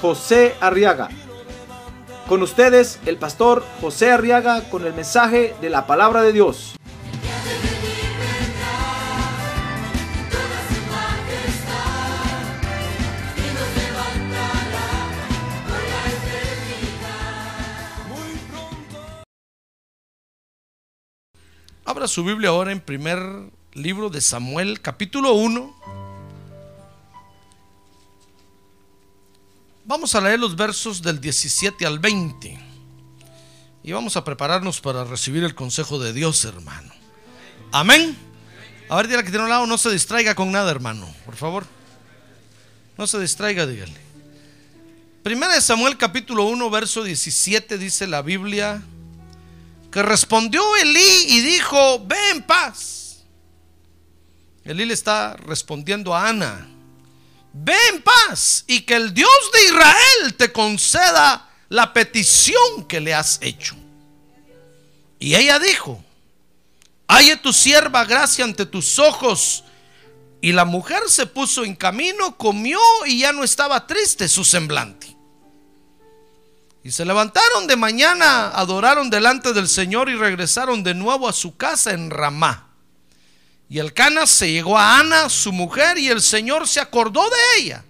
José Arriaga. Con ustedes, el pastor José Arriaga con el mensaje de la palabra de Dios. Abra su Biblia ahora en primer libro de Samuel, capítulo 1. Vamos a leer los versos del 17 al 20. Y vamos a prepararnos para recibir el consejo de Dios, hermano. Amén. A ver, dile que tiene un lado, no se distraiga con nada, hermano. Por favor. No se distraiga, dígale. Primera de Samuel, capítulo 1, verso 17, dice la Biblia que respondió Elí y dijo, ve en paz. Elí le está respondiendo a Ana, ve en paz y que el Dios de Israel te conceda la petición que le has hecho. Y ella dijo, halle tu sierva gracia ante tus ojos. Y la mujer se puso en camino, comió y ya no estaba triste su semblante. Y se levantaron de mañana, adoraron delante del Señor y regresaron de nuevo a su casa en Ramá. Y el Cana se llegó a Ana, su mujer, y el Señor se acordó de ella.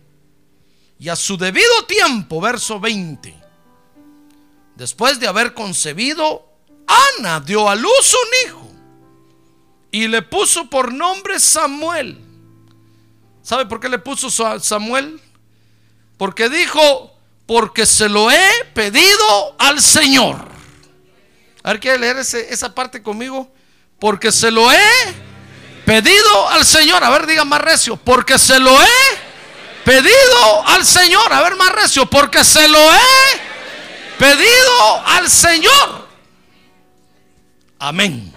Y a su debido tiempo, verso 20, después de haber concebido, Ana dio a luz un hijo y le puso por nombre Samuel. ¿Sabe por qué le puso Samuel? Porque dijo, porque se lo he pedido al Señor. A ver, ¿quiere leer esa parte conmigo? Porque se lo he pedido al Señor. A ver, diga más recio. Porque se lo he pedido al Señor. A ver, más recio. Porque se lo he pedido al Señor. Amén.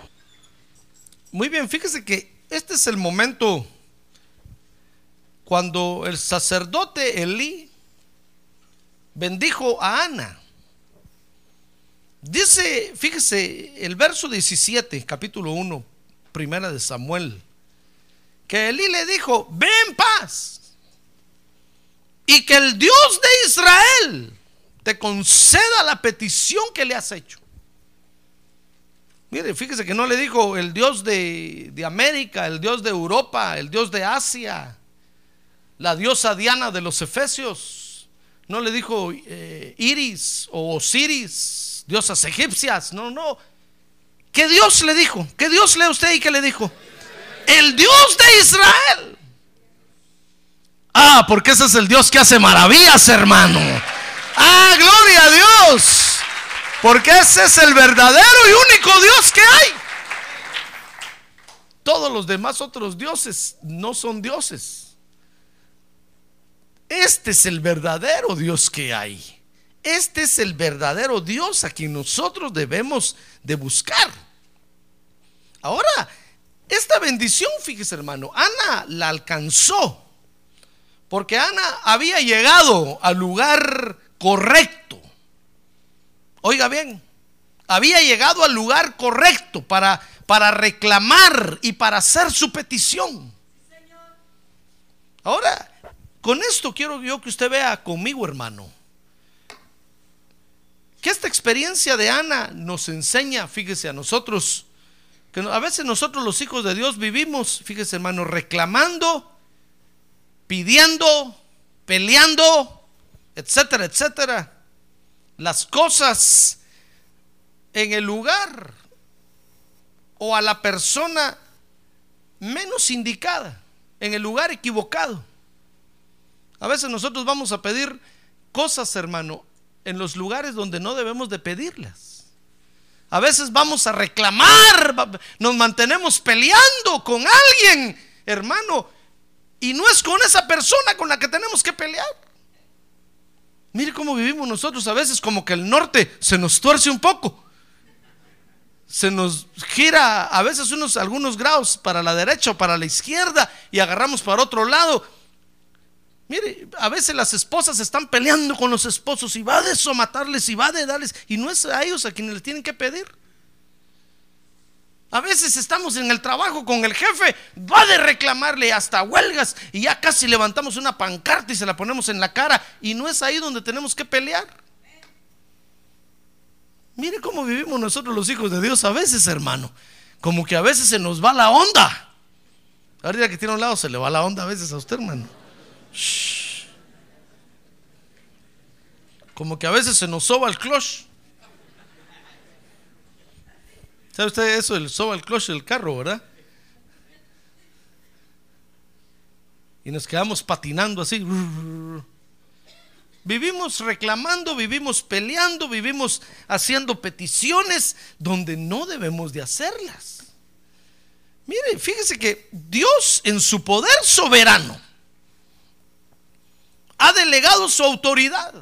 Muy bien, fíjese que este es el momento cuando el sacerdote Elí bendijo a Ana. Dice, fíjese, el verso 17, capítulo 1, primera de Samuel, que Elí le dijo, ven en paz y que el Dios de Israel te conceda la petición que le has hecho. Mire, fíjese que no le dijo el Dios de, de América, el Dios de Europa, el Dios de Asia, la diosa Diana de los Efesios no le dijo eh, Iris o Osiris, diosas egipcias. No, no. ¿Qué Dios le dijo? ¿Qué Dios lee usted y qué le dijo? El Dios de Israel. Ah, porque ese es el Dios que hace maravillas, hermano. Ah, gloria a Dios. Porque ese es el verdadero y único Dios que hay. Todos los demás otros dioses no son dioses. Este es el verdadero Dios que hay. Este es el verdadero Dios a quien nosotros debemos de buscar. Ahora, esta bendición, fíjese hermano, Ana la alcanzó. Porque Ana había llegado al lugar correcto. Oiga bien, había llegado al lugar correcto para, para reclamar y para hacer su petición. Ahora, con esto quiero yo que usted vea conmigo, hermano, que esta experiencia de Ana nos enseña, fíjese a nosotros, que a veces nosotros los hijos de Dios vivimos, fíjese hermano, reclamando, pidiendo, peleando, etcétera, etcétera, las cosas en el lugar o a la persona menos indicada, en el lugar equivocado. A veces nosotros vamos a pedir cosas, hermano, en los lugares donde no debemos de pedirlas. A veces vamos a reclamar, nos mantenemos peleando con alguien, hermano, y no es con esa persona con la que tenemos que pelear. Mire cómo vivimos nosotros a veces, como que el norte se nos tuerce un poco. Se nos gira a veces unos algunos grados para la derecha o para la izquierda y agarramos para otro lado. Mire, a veces las esposas están peleando con los esposos y va de somatarles y va de darles y no es a ellos a quienes les tienen que pedir. A veces estamos en el trabajo con el jefe, va de reclamarle hasta huelgas y ya casi levantamos una pancarta y se la ponemos en la cara y no es ahí donde tenemos que pelear. Mire cómo vivimos nosotros los hijos de Dios a veces, hermano. Como que a veces se nos va la onda. Ahorita que tiene a un lado se le va la onda a veces a usted, hermano. Como que a veces se nos soba el clutch. ¿Sabe usted eso? El soba el clutch del carro, ¿verdad? Y nos quedamos patinando así. Vivimos reclamando, vivimos peleando, vivimos haciendo peticiones donde no debemos de hacerlas. Mire, fíjese que Dios en su poder soberano ha delegado su autoridad.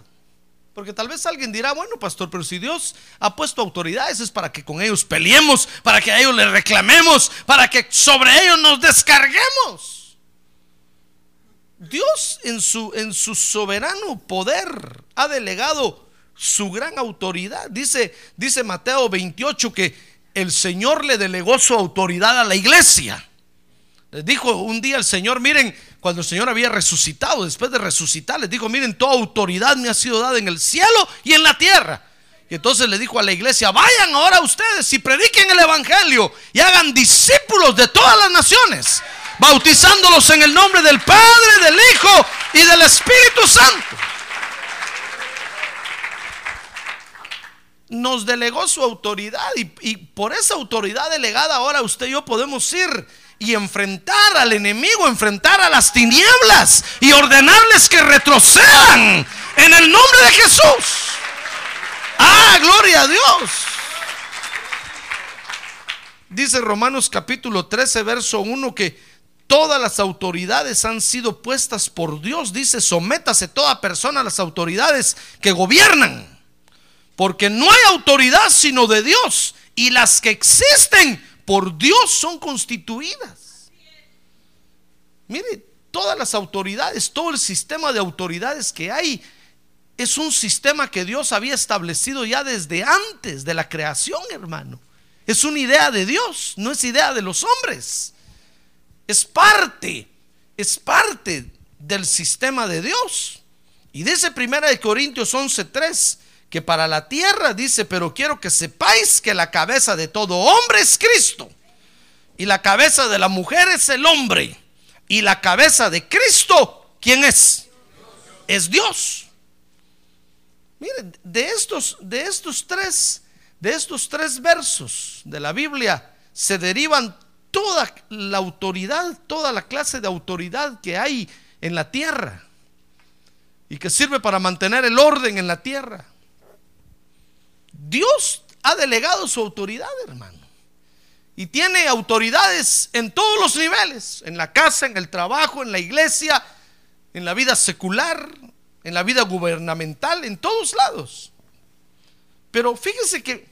Porque tal vez alguien dirá, bueno, pastor, pero si Dios ha puesto autoridades es para que con ellos peleemos, para que a ellos les reclamemos, para que sobre ellos nos descarguemos. Dios en su, en su soberano poder ha delegado su gran autoridad. Dice, dice Mateo 28 que el Señor le delegó su autoridad a la iglesia. Les dijo un día el Señor, miren, cuando el Señor había resucitado, después de resucitar, les dijo, miren, toda autoridad me ha sido dada en el cielo y en la tierra. Y entonces le dijo a la iglesia, vayan ahora ustedes y prediquen el Evangelio y hagan discípulos de todas las naciones, bautizándolos en el nombre del Padre, del Hijo y del Espíritu Santo. Nos delegó su autoridad y, y por esa autoridad delegada ahora usted y yo podemos ir y enfrentar al enemigo, enfrentar a las tinieblas y ordenarles que retrocedan en el nombre de Jesús. Ah, gloria a Dios. Dice Romanos capítulo 13, verso 1 que todas las autoridades han sido puestas por Dios. Dice, sométase toda persona a las autoridades que gobiernan. Porque no hay autoridad sino de Dios. Y las que existen por Dios son constituidas. Mire, todas las autoridades, todo el sistema de autoridades que hay, es un sistema que Dios había establecido ya desde antes de la creación, hermano. Es una idea de Dios, no es idea de los hombres. Es parte, es parte del sistema de Dios. Y dice Primera de Corintios 11:3 que para la tierra dice, pero quiero que sepáis que la cabeza de todo hombre es Cristo. Y la cabeza de la mujer es el hombre. Y la cabeza de Cristo, ¿quién es? Es Dios. Miren, de estos, de estos tres, de estos tres versos de la Biblia se derivan toda la autoridad, toda la clase de autoridad que hay en la tierra y que sirve para mantener el orden en la tierra. Dios ha delegado su autoridad, hermano. Y tiene autoridades en todos los niveles, en la casa, en el trabajo, en la iglesia, en la vida secular, en la vida gubernamental, en todos lados. Pero fíjese que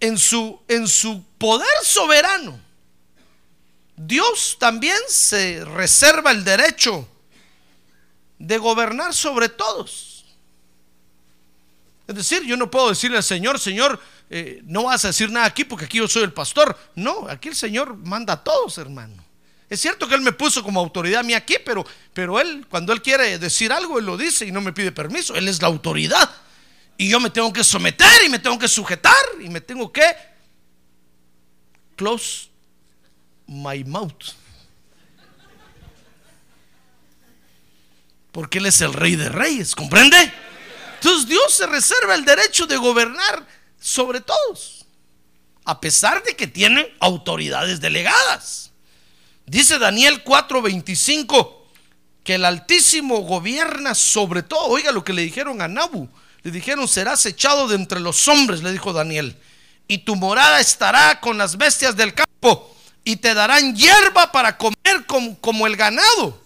en su, en su poder soberano, Dios también se reserva el derecho de gobernar sobre todos. Es decir, yo no puedo decirle al Señor, Señor, eh, no vas a decir nada aquí porque aquí yo soy el pastor. No, aquí el Señor manda a todos, hermano. Es cierto que Él me puso como autoridad a mí aquí, pero, pero Él, cuando Él quiere decir algo, Él lo dice y no me pide permiso. Él es la autoridad. Y yo me tengo que someter y me tengo que sujetar y me tengo que close my mouth. Porque Él es el rey de reyes, ¿comprende? Entonces Dios se reserva el derecho de gobernar sobre todos, a pesar de que tiene autoridades delegadas. Dice Daniel 4:25 que el Altísimo gobierna sobre todo. Oiga lo que le dijeron a Nabu. Le dijeron, serás echado de entre los hombres, le dijo Daniel. Y tu morada estará con las bestias del campo y te darán hierba para comer como, como el ganado.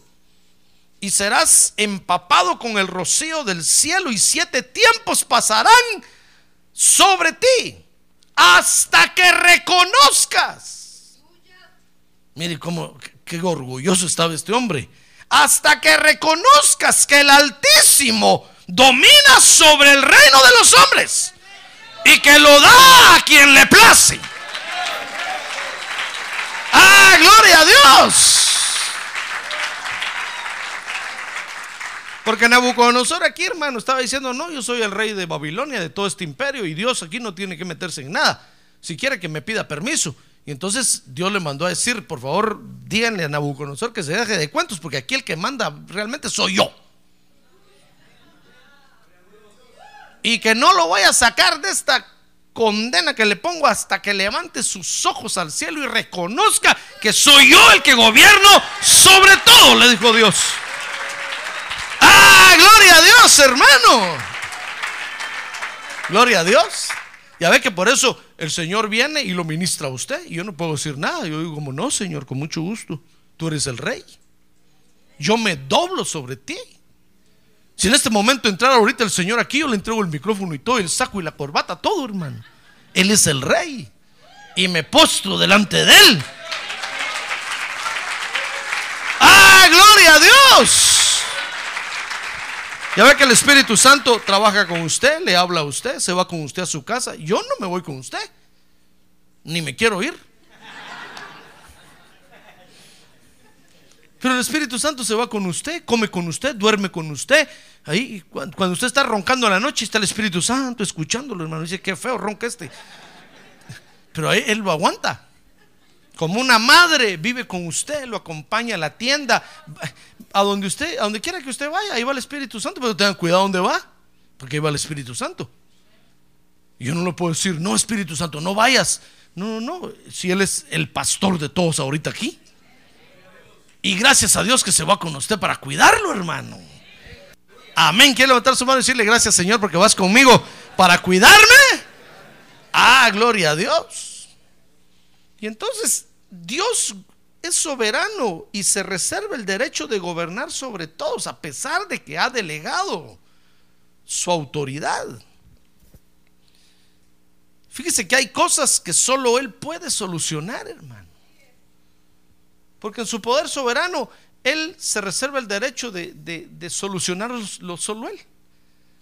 Y serás empapado con el rocío del cielo y siete tiempos pasarán sobre ti hasta que reconozcas. Mire cómo, qué orgulloso estaba este hombre. Hasta que reconozcas que el Altísimo domina sobre el reino de los hombres y que lo da a quien le place. ¡Ah, gloria a Dios! Porque Nabucodonosor aquí, hermano, estaba diciendo, no, yo soy el rey de Babilonia, de todo este imperio, y Dios aquí no tiene que meterse en nada. Si quiere que me pida permiso. Y entonces Dios le mandó a decir, por favor, díganle a Nabucodonosor que se deje de cuentos, porque aquí el que manda realmente soy yo. Y que no lo voy a sacar de esta condena que le pongo hasta que levante sus ojos al cielo y reconozca que soy yo el que gobierno sobre todo, le dijo Dios. ¡Ah, gloria a Dios, hermano! Gloria a Dios. Ya ve que por eso el Señor viene y lo ministra a usted. Y yo no puedo decir nada. Yo digo como, no, Señor, con mucho gusto. Tú eres el rey. Yo me doblo sobre ti. Si en este momento entrara ahorita el Señor aquí, yo le entrego el micrófono y todo, el saco y la corbata, todo, hermano. Él es el rey. Y me postro delante de él. ¡Ah, gloria a Dios! Ya ve que el Espíritu Santo trabaja con usted, le habla a usted, se va con usted a su casa. Yo no me voy con usted, ni me quiero ir. Pero el Espíritu Santo se va con usted, come con usted, duerme con usted. Ahí, cuando usted está roncando la noche, está el Espíritu Santo escuchándolo, hermano. Dice, qué feo ronca este. Pero ahí él lo aguanta. Como una madre vive con usted, lo acompaña a la tienda, a donde usted, a donde quiera que usted vaya, ahí va el Espíritu Santo, pero tengan cuidado donde va, porque ahí va el Espíritu Santo. Yo no le puedo decir, no, Espíritu Santo, no vayas. No, no, no, si Él es el pastor de todos ahorita aquí. Y gracias a Dios que se va con usted para cuidarlo, hermano. Amén. Quiere levantar su mano y decirle gracias, Señor, porque vas conmigo para cuidarme. Ah, gloria a Dios. Y entonces Dios es soberano y se reserva el derecho de gobernar sobre todos, a pesar de que ha delegado su autoridad. Fíjese que hay cosas que solo Él puede solucionar, hermano. Porque en su poder soberano, Él se reserva el derecho de, de, solucionarlo solo Él.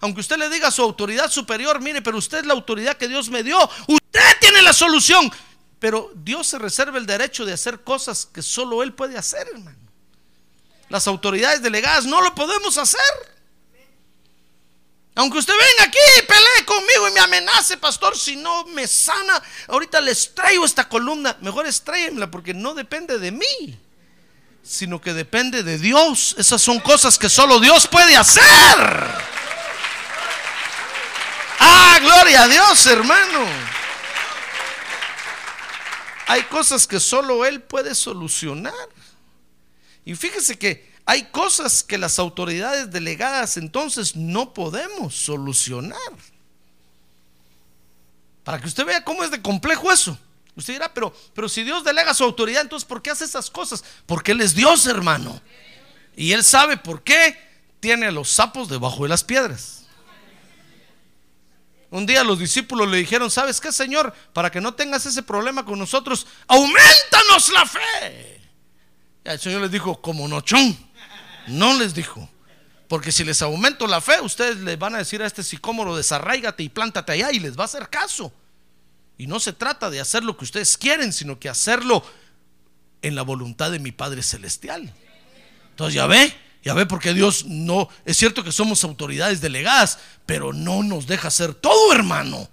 Aunque usted le diga a su autoridad superior, mire, pero usted es la autoridad que Dios me dio, usted tiene la solución. Pero Dios se reserva el derecho de hacer cosas que solo Él puede hacer, hermano. Las autoridades delegadas no lo podemos hacer. Aunque usted venga aquí y pelee conmigo y me amenace, pastor, si no me sana, ahorita les traigo esta columna. Mejor estréyenla porque no depende de mí, sino que depende de Dios. Esas son cosas que solo Dios puede hacer. Ah, gloria a Dios, hermano. Hay cosas que solo Él puede solucionar. Y fíjese que hay cosas que las autoridades delegadas entonces no podemos solucionar. Para que usted vea cómo es de complejo eso. Usted dirá, pero, pero si Dios delega su autoridad, entonces ¿por qué hace esas cosas? Porque Él es Dios, hermano. Y Él sabe por qué tiene a los sapos debajo de las piedras. Un día los discípulos le dijeron, ¿sabes qué, Señor? Para que no tengas ese problema con nosotros, aumentanos la fe. Y el Señor les dijo, como nochón. No les dijo. Porque si les aumento la fe, ustedes les van a decir a este sicómoro, desarraigate y plántate allá y les va a hacer caso. Y no se trata de hacer lo que ustedes quieren, sino que hacerlo en la voluntad de mi Padre Celestial. Entonces ya ve, ya ve porque Dios no, es cierto que somos autoridades delegadas, pero no nos deja hacer todo, hermano,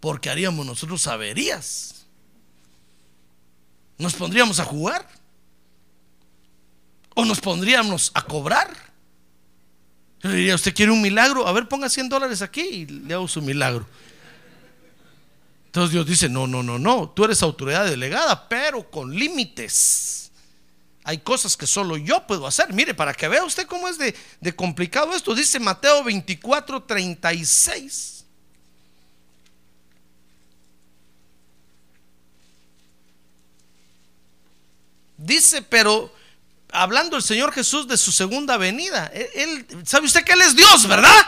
porque haríamos nosotros averías. Nos pondríamos a jugar o nos pondríamos a cobrar. Yo le diría, ¿usted quiere un milagro? A ver, ponga 100 dólares aquí y le hago su milagro. Entonces Dios dice, no, no, no, no, tú eres autoridad delegada, pero con límites. Hay cosas que solo yo puedo hacer. Mire, para que vea usted cómo es de, complicado esto, dice Mateo 24, 36. Dice, pero hablando el Señor Jesús de su segunda venida. Él, ¿Sabe usted que Él es Dios, verdad?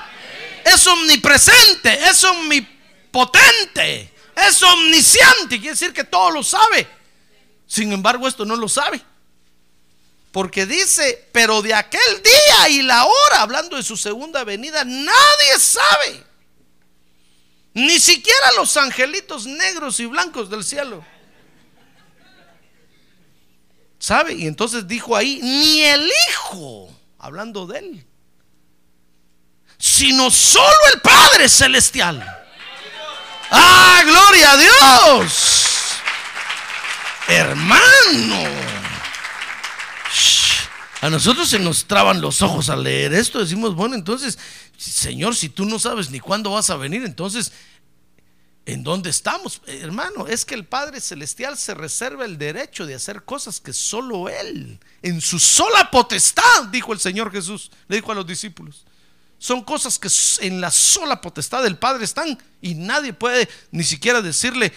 Es omnipresente, es omnipotente, es omnisciente. Quiere decir que todo lo sabe. Sin embargo, esto no lo sabe. Porque dice, pero de aquel día y la hora, hablando de su segunda venida, nadie sabe. Ni siquiera los angelitos negros y blancos del cielo. ¿Sabe? Y entonces dijo ahí, ni el Hijo, hablando de él, sino solo el Padre Celestial. Ah, gloria a Dios. Hermano. A nosotros se nos traban los ojos al leer esto. Decimos, bueno, entonces, Señor, si tú no sabes ni cuándo vas a venir, entonces ¿En dónde estamos? Hermano, es que el Padre Celestial se reserva el derecho de hacer cosas que solo Él, en su sola potestad, dijo el Señor Jesús, le dijo a los discípulos. Son cosas que en la sola potestad del Padre están y nadie puede ni siquiera decirle,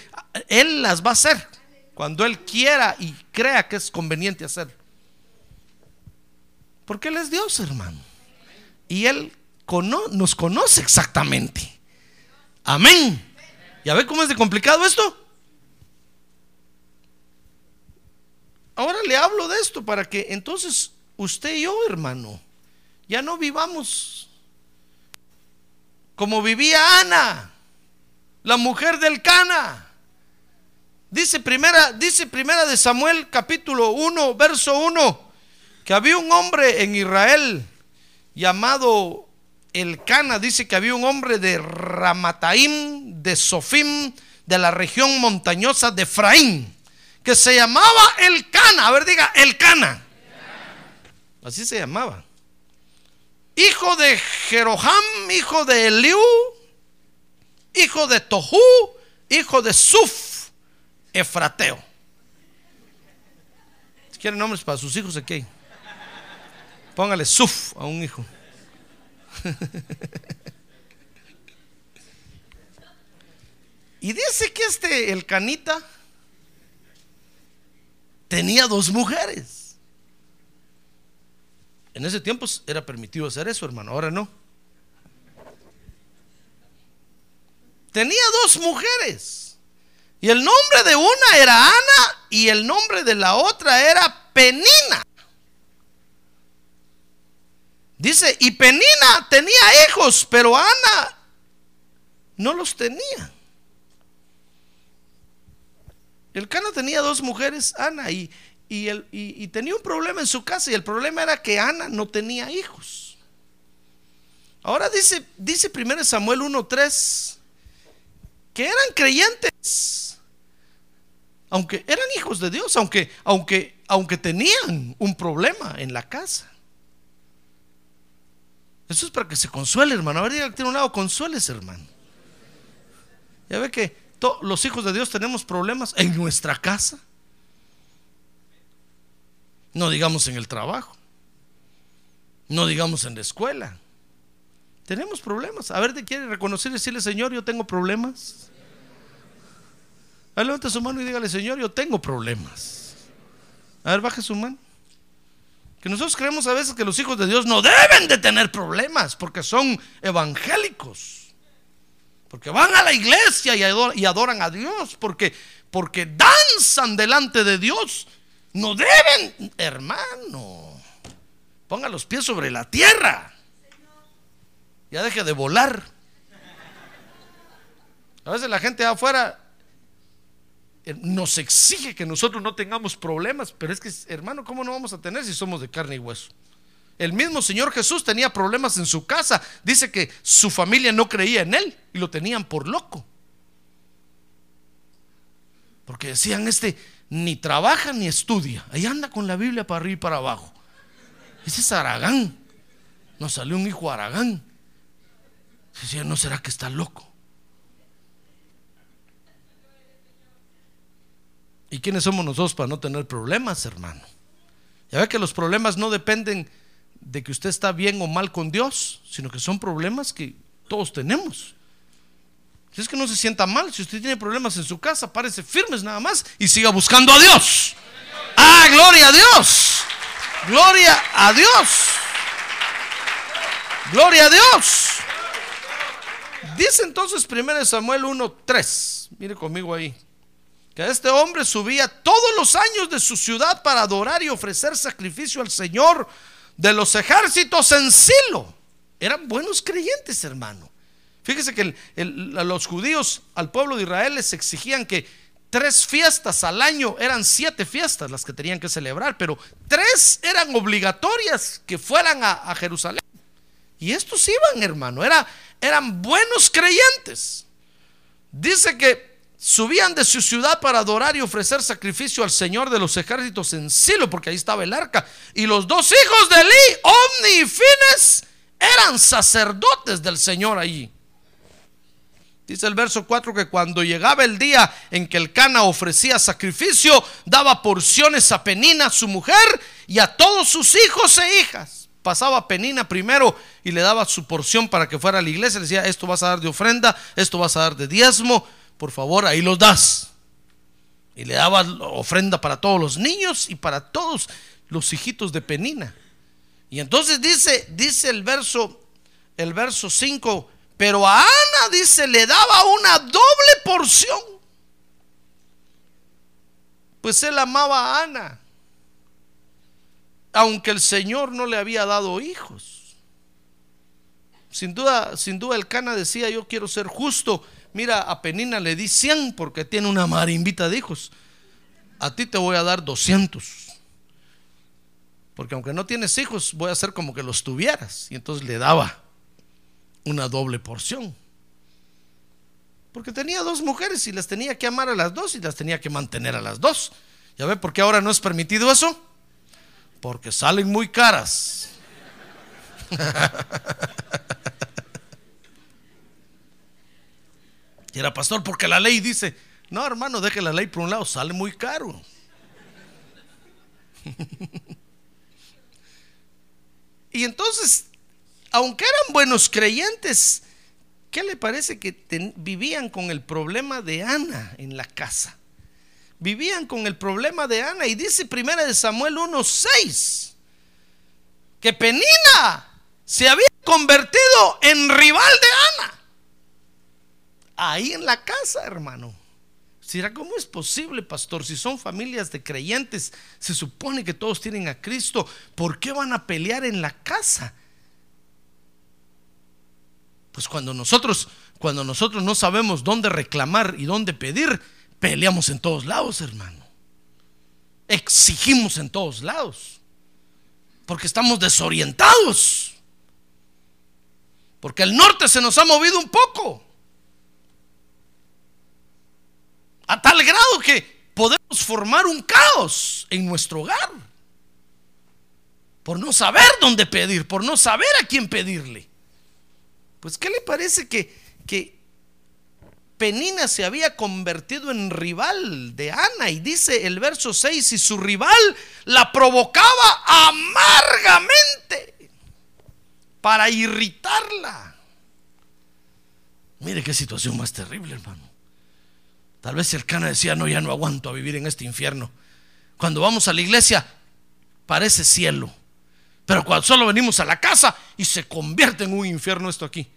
Él las va a hacer cuando Él quiera y crea que es conveniente hacer. Porque Él es Dios, hermano. Y Él nos conoce exactamente. Amén. ¿Ya ve cómo es de complicado esto? Ahora le hablo de esto para que entonces usted y yo, hermano, ya no vivamos como vivía Ana, la mujer del Cana. Dice primera, dice primera de Samuel capítulo 1, verso 1, que había un hombre en Israel llamado el Cana dice que había un hombre de Ramataim, de Sofim, de la región montañosa de Efraín, que se llamaba el Cana. A ver, diga, el Cana. Así se llamaba. Hijo de Jeroham, hijo de Eliú, hijo de Tohu, hijo de Suf, Efrateo. Si quieren nombres para sus hijos aquí, póngale Suf a un hijo. y dice que este, el canita, tenía dos mujeres. En ese tiempo era permitido hacer eso, hermano, ahora no. Tenía dos mujeres. Y el nombre de una era Ana y el nombre de la otra era Penina. Dice, y Penina tenía hijos, pero Ana no los tenía. El Cana tenía dos mujeres, Ana, y, y, tenía un problema en su casa, y el problema era que Ana no tenía hijos. Ahora dice, dice 1 Samuel 1.3 que eran creyentes, aunque eran hijos de Dios, aunque, aunque, aunque tenían un problema en la casa. Eso es para que se consuele, hermano. A ver, diga que tiene un lado, consueles, hermano. Ya ve que los hijos de Dios tenemos problemas en nuestra casa. No digamos en el trabajo. No digamos en la escuela. Tenemos problemas. A ver, ¿te quiere reconocer y decirle, Señor, yo tengo problemas? A ver, levante su mano y dígale, Señor, yo tengo problemas. A ver, baje su mano. Que nosotros creemos a veces que los hijos de Dios no deben de tener problemas porque son evangélicos. Porque van a la iglesia y adoran, a Dios. Porque, porque danzan delante de Dios. No deben, hermano. Ponga los pies sobre la tierra. Ya deje de volar. A veces la gente afuera nos exige que nosotros no tengamos problemas, pero es que, hermano, ¿cómo no vamos a tener si somos de carne y hueso? El mismo Señor Jesús tenía problemas en su casa. Dice que su familia no creía en Él y lo tenían por loco. Porque decían, este ni trabaja ni estudia. Ahí anda con la Biblia para arriba y para abajo. Ese es Aragán. Nos salió un hijo Aragán. Decía, ¿no será que está loco? ¿Y quiénes somos nosotros para no tener problemas, hermano? Ya ve que los problemas no dependen de que usted está bien o mal con Dios, sino que son problemas que todos tenemos. Si es que no se sienta mal, si usted tiene problemas en su casa, párese firmes nada más y siga buscando a Dios. Ah, gloria a Dios. Gloria a Dios. Gloria a Dios. Dice entonces 1 Samuel 1:3. Mire conmigo ahí. Que este hombre subía todos los años de su ciudad para adorar y ofrecer sacrificio al Señor de los ejércitos en Silo. Eran buenos creyentes, hermano. Fíjese que los judíos al pueblo de Israel les exigían que tres fiestas al año, eran siete fiestas las que tenían que celebrar, pero tres eran obligatorias que fueran a, Jerusalén. Y estos iban, hermano, era, eran buenos creyentes. Dice que subían de su ciudad para adorar y ofrecer sacrificio al Señor de los ejércitos en Silo, porque ahí estaba el arca. Y los dos hijos de Eli, Omni y Fines, eran sacerdotes del Señor allí. Dice el verso 4 que cuando llegaba el día en que el Cana ofrecía sacrificio, daba porciones a Penina, su mujer, y a todos sus hijos e hijas. Pasaba Penina primero y le daba su porción para que fuera a la iglesia. Le decía, esto vas a dar de ofrenda, esto vas a dar de diezmo, por favor, ahí los das. Y le daba ofrenda para todos los niños y para todos los hijitos de Penina. Y entonces dice, dice el verso, el verso 5, pero a Ana, dice, le daba una doble porción. Pues él amaba a Ana, aunque el Señor no le había dado hijos. Sin duda, sin duda el Cana decía, yo quiero ser justo. Mira, a Penina le di 100 porque tiene una marimbita de hijos. A ti te voy a dar 200. Porque aunque no tienes hijos, voy a hacer como que los tuvieras. Y entonces le daba una doble porción. Porque tenía dos mujeres y las tenía que amar a las dos y las tenía que mantener a las dos. ¿Ya ve por qué ahora no es permitido eso? Porque salen muy caras. y era pastor, porque la ley dice, no hermano, deje la ley por un lado, sale muy caro. y entonces aunque eran buenos creyentes, ¿qué le parece que vivían con el problema de Ana en la casa? Vivían con el problema de Ana y dice primera de Samuel 1:6 que Penina se había convertido en rival de Ana. Ahí en la casa, hermano. Dirá, ¿cómo es posible, pastor? Si son familias de creyentes, se supone que todos tienen a Cristo, ¿por qué van a pelear en la casa? Pues cuando nosotros, cuando nosotros no sabemos dónde reclamar y dónde pedir, peleamos en todos lados, hermano. Exigimos en todos lados. Porque estamos desorientados. Porque el norte se nos ha movido un poco. A tal grado que podemos formar un caos en nuestro hogar. Por no saber dónde pedir, por no saber a quién pedirle. Pues ¿qué le parece que, que Penina se había convertido en rival de Ana? Y dice el verso 6, y su rival la provocaba amargamente para irritarla. Mire qué situación más terrible, hermano. Tal vez el cana decía, no, ya no aguanto a vivir en este infierno. Cuando vamos a la iglesia, parece cielo. Pero cuando solo venimos a la casa y se convierte en un infierno esto aquí.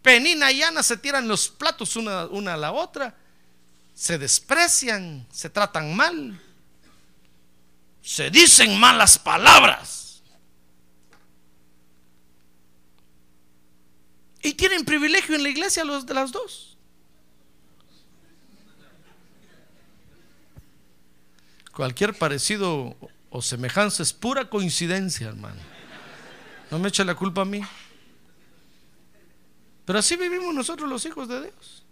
Penina y Ana se tiran los platos una, una a la otra, se desprecian, se tratan mal, se dicen malas palabras. Y tienen privilegio en la iglesia los de las dos. Cualquier parecido o semejanza es pura coincidencia, hermano. No me eche la culpa a mí. Pero así vivimos nosotros los hijos de Dios.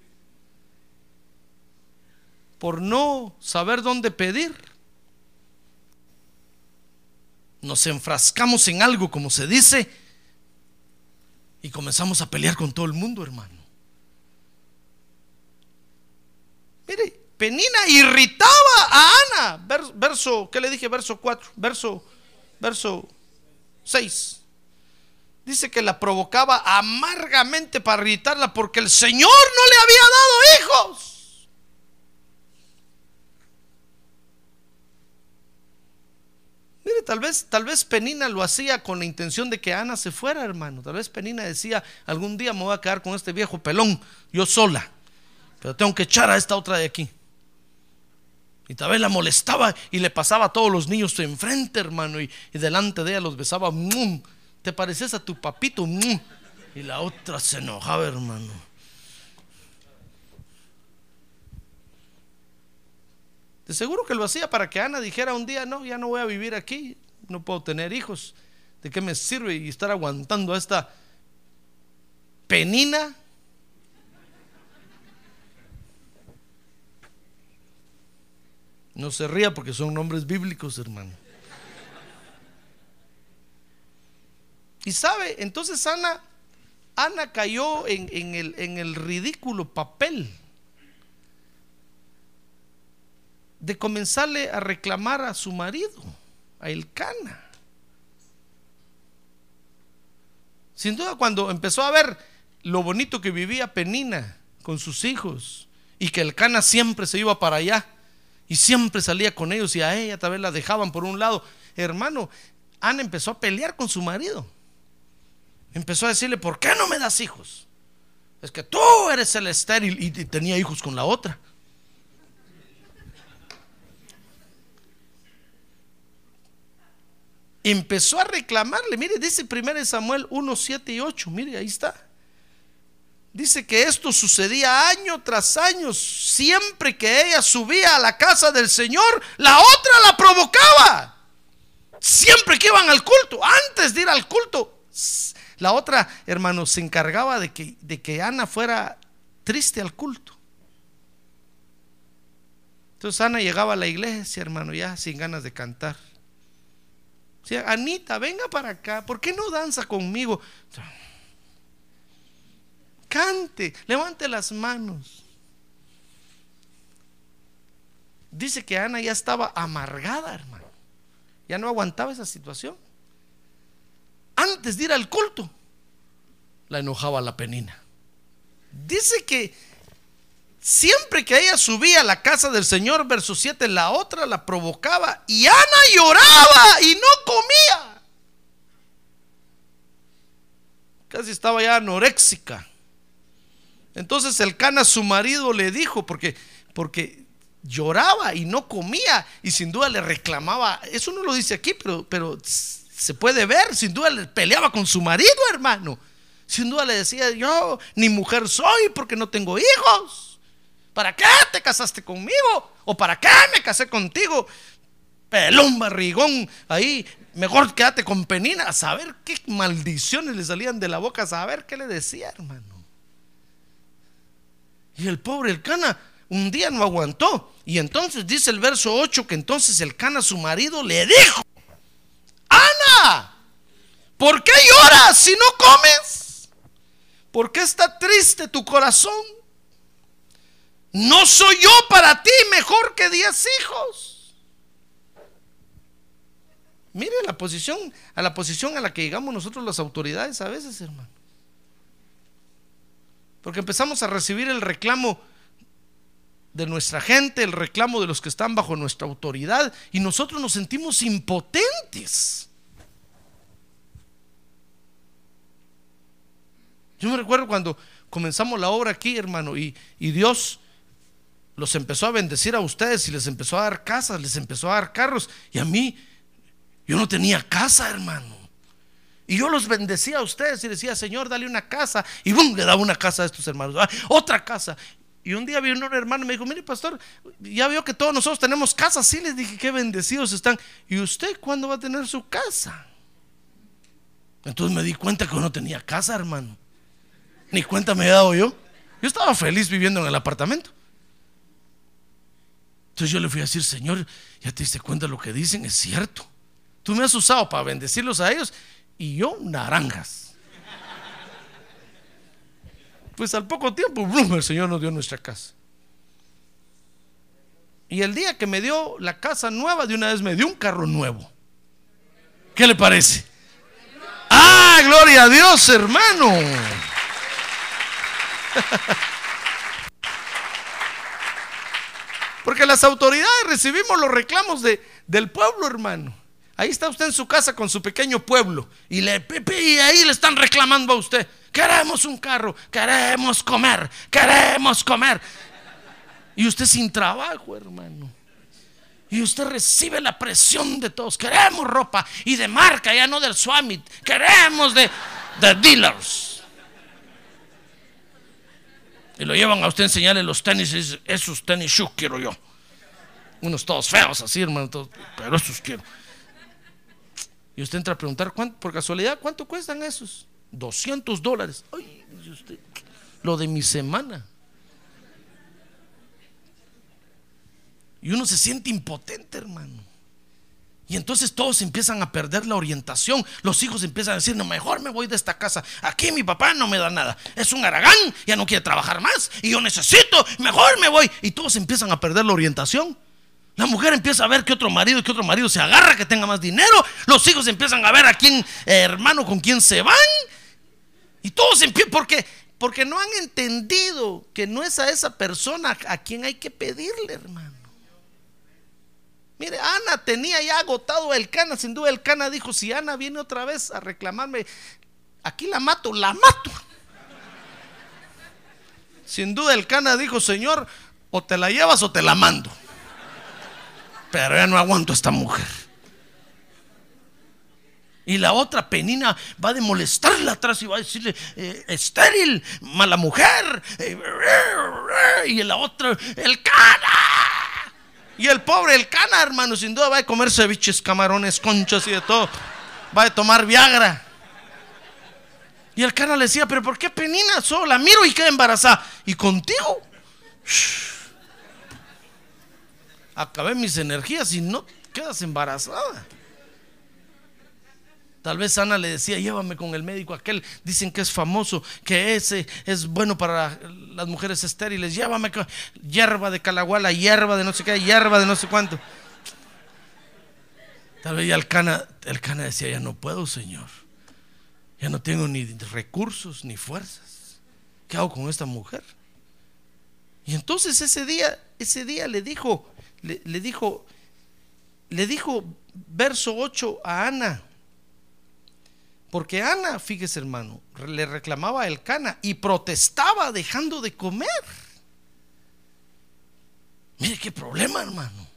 Por no saber dónde pedir. Nos enfrascamos en algo, como se dice, y comenzamos a pelear con todo el mundo, hermano. Mire, Penina irritaba a Ana. Verso, ¿qué le dije? Verso 4, verso, verso 6. Dice que la provocaba amargamente para irritarla porque el Señor no le había dado hijos. Mire, Mire, tal vez, tal vez Penina lo hacía con la intención de que Ana se fuera, hermano. Tal vez Penina decía, algún día me voy a quedar con este viejo pelón, yo sola. Pero tengo que echar a esta otra de aquí. Y tal vez la molestaba y le pasaba a todos los niños enfrente, hermano, y, delante de ella los besaba. ¿Te pareces a tu papito? Y la otra se enojaba, hermano. De seguro que lo hacía para que Ana dijera un día, no, ya no voy a vivir aquí, no puedo tener hijos. ¿De qué me sirve y estar aguantando a esta penina No se ría porque son nombres bíblicos, hermano. Y sabe, entonces Ana, Ana cayó en, el, en el ridículo papel de comenzarle a reclamar a su marido, a Elcana. Sin duda, cuando empezó a ver lo bonito que vivía Penina con sus hijos y que Elcana siempre se iba para allá, y siempre salía con ellos y a ella tal vez la dejaban por un lado. Hermano, Ana empezó a pelear con su marido. Empezó a decirle, ¿por qué no me das hijos? Es que tú eres el estéril y tenía hijos con la otra. Empezó a reclamarle, mire, dice 1 Samuel 1, 7 y 8, mire, ahí está. Dice que esto sucedía año tras año. Siempre que ella subía a la casa del Señor, la otra la provocaba. Siempre que iban al culto, antes de ir al culto, la otra, hermano, se encargaba de que, de que Ana fuera triste al culto. Entonces Ana llegaba a la iglesia, hermano, ya sin ganas de cantar. Anita, venga para acá, ¿por qué no danza conmigo? Cante, levante las manos. Dice que Ana ya estaba amargada, hermano. Ya no aguantaba esa situación. Antes de ir al culto, la enojaba la penina. Dice que siempre que ella subía a la casa del Señor, verso 7, la otra la provocaba y Ana lloraba y no comía. Casi estaba ya anoréxica. Entonces el Cana, su marido, le dijo, porque, porque lloraba y no comía, y sin duda le reclamaba, eso no lo dice aquí, pero, pero se puede ver, sin duda le peleaba con su marido, hermano. Sin duda le decía, yo ni mujer soy porque no tengo hijos. ¿Para qué te casaste conmigo? ¿O para qué me casé contigo? Pelón barrigón ahí, mejor quédate con Penina. A saber qué maldiciones le salían de la boca, a saber qué le decía, hermano. Y el pobre el Cana un día no aguantó. Y entonces dice el verso 8 que entonces el Cana, su marido, le dijo, Ana, ¿por qué lloras si no comes? ¿Por qué está triste tu corazón? No soy yo para ti mejor que diez hijos. Mire la posición, a la posición a la que llegamos nosotros las autoridades a veces, hermano. Porque empezamos a recibir el reclamo de nuestra gente, el reclamo de los que están bajo nuestra autoridad y nosotros nos sentimos impotentes. Yo me recuerdo cuando comenzamos la obra aquí, hermano, y, Dios los empezó a bendecir a ustedes y les empezó a dar casas, les empezó a dar carros. Y a mí, yo no tenía casa, hermano. Y yo los bendecía a ustedes y decía, Señor, dale una casa. Y boom, le daba una casa a estos hermanos. Ah, otra casa. Y un día vino un hermano y me dijo, mire pastor, ya veo que todos nosotros tenemos casa. Sí, les dije, qué bendecidos están. ¿Y usted cuándo va a tener su casa? Entonces me di cuenta que no tenía casa, hermano. Ni cuenta me he dado yo. Yo estaba feliz viviendo en el apartamento. Entonces yo le fui a decir, Señor, ya te diste cuenta de lo que dicen, es cierto. Tú me has usado para bendecirlos a ellos y yo naranjas. Pues al poco tiempo, el Señor nos dio nuestra casa. Y el día que me dio la casa nueva, de una vez me dio un carro nuevo. ¿Qué le parece? Ah, gloria a Dios, hermano. Porque las autoridades recibimos los reclamos de, del pueblo, hermano. Ahí está usted en su casa con su pequeño pueblo y, le, y ahí le están reclamando a usted. Queremos un carro, queremos comer, queremos comer. Y usted sin trabajo, hermano. Y usted recibe la presión de todos. Queremos ropa y de marca, ya no del Swamit. Queremos de, de dealers. Y lo llevan a usted a enseñarle los tenis. Y dice, esos tenis shoes quiero yo. Unos todos feos así, hermano. pero esos quiero. Y usted entra a preguntar, por casualidad, ¿cuánto cuestan esos? 200 dólares. Ay, usted, lo de mi semana. Y uno se siente impotente, hermano. Y entonces todos empiezan a perder la orientación. Los hijos empiezan a decir, no, mejor me voy de esta casa. Aquí mi papá no me da nada. Es un aragán, ya no quiere trabajar más. Y yo necesito, mejor me voy. Y todos empiezan a perder la orientación. La mujer empieza a ver que otro marido, que otro marido se agarra, que tenga más dinero. Los hijos empiezan a ver a quién, eh, hermano, con quién se van. Y todos empiezan, porque, porque no han entendido que no es a esa persona a quien hay que pedirle, hermano. Mire, Ana tenía ya agotado el cana. Sin duda el cana dijo, si Ana viene otra vez a reclamarme, aquí la mato, la mato. Sin duda el cana dijo, Señor, o te la llevas o te la mando. Pero ya no aguanto a esta mujer. Y la otra penina va de molestarla atrás y va a decirle, eh, estéril, mala mujer. Eh, y la otra, el cana. Y el pobre, el cana, hermano, sin duda va a comer ceviches, camarones, conchas y de todo. Va a tomar Viagra. Y el cana le decía, pero ¿por qué penina? Solo la miro y queda embarazada. ¿Y contigo? Acabé mis energías y no quedas embarazada. Tal vez Ana le decía, llévame con el médico aquel, dicen que es famoso, que ese es bueno para las mujeres estériles, llévame con hierba de calaguala, hierba de no sé qué, hierba de no sé cuánto. Tal vez ya el cana, el cana decía, ya no puedo, Señor. Ya no tengo ni recursos ni fuerzas. ¿Qué hago con esta mujer? Y entonces ese día, ese día le dijo, le, dijo, le dijo verso 8 a Ana. Porque Ana, fíjese hermano, le reclamaba el cana y protestaba dejando de comer. Mire qué problema, hermano.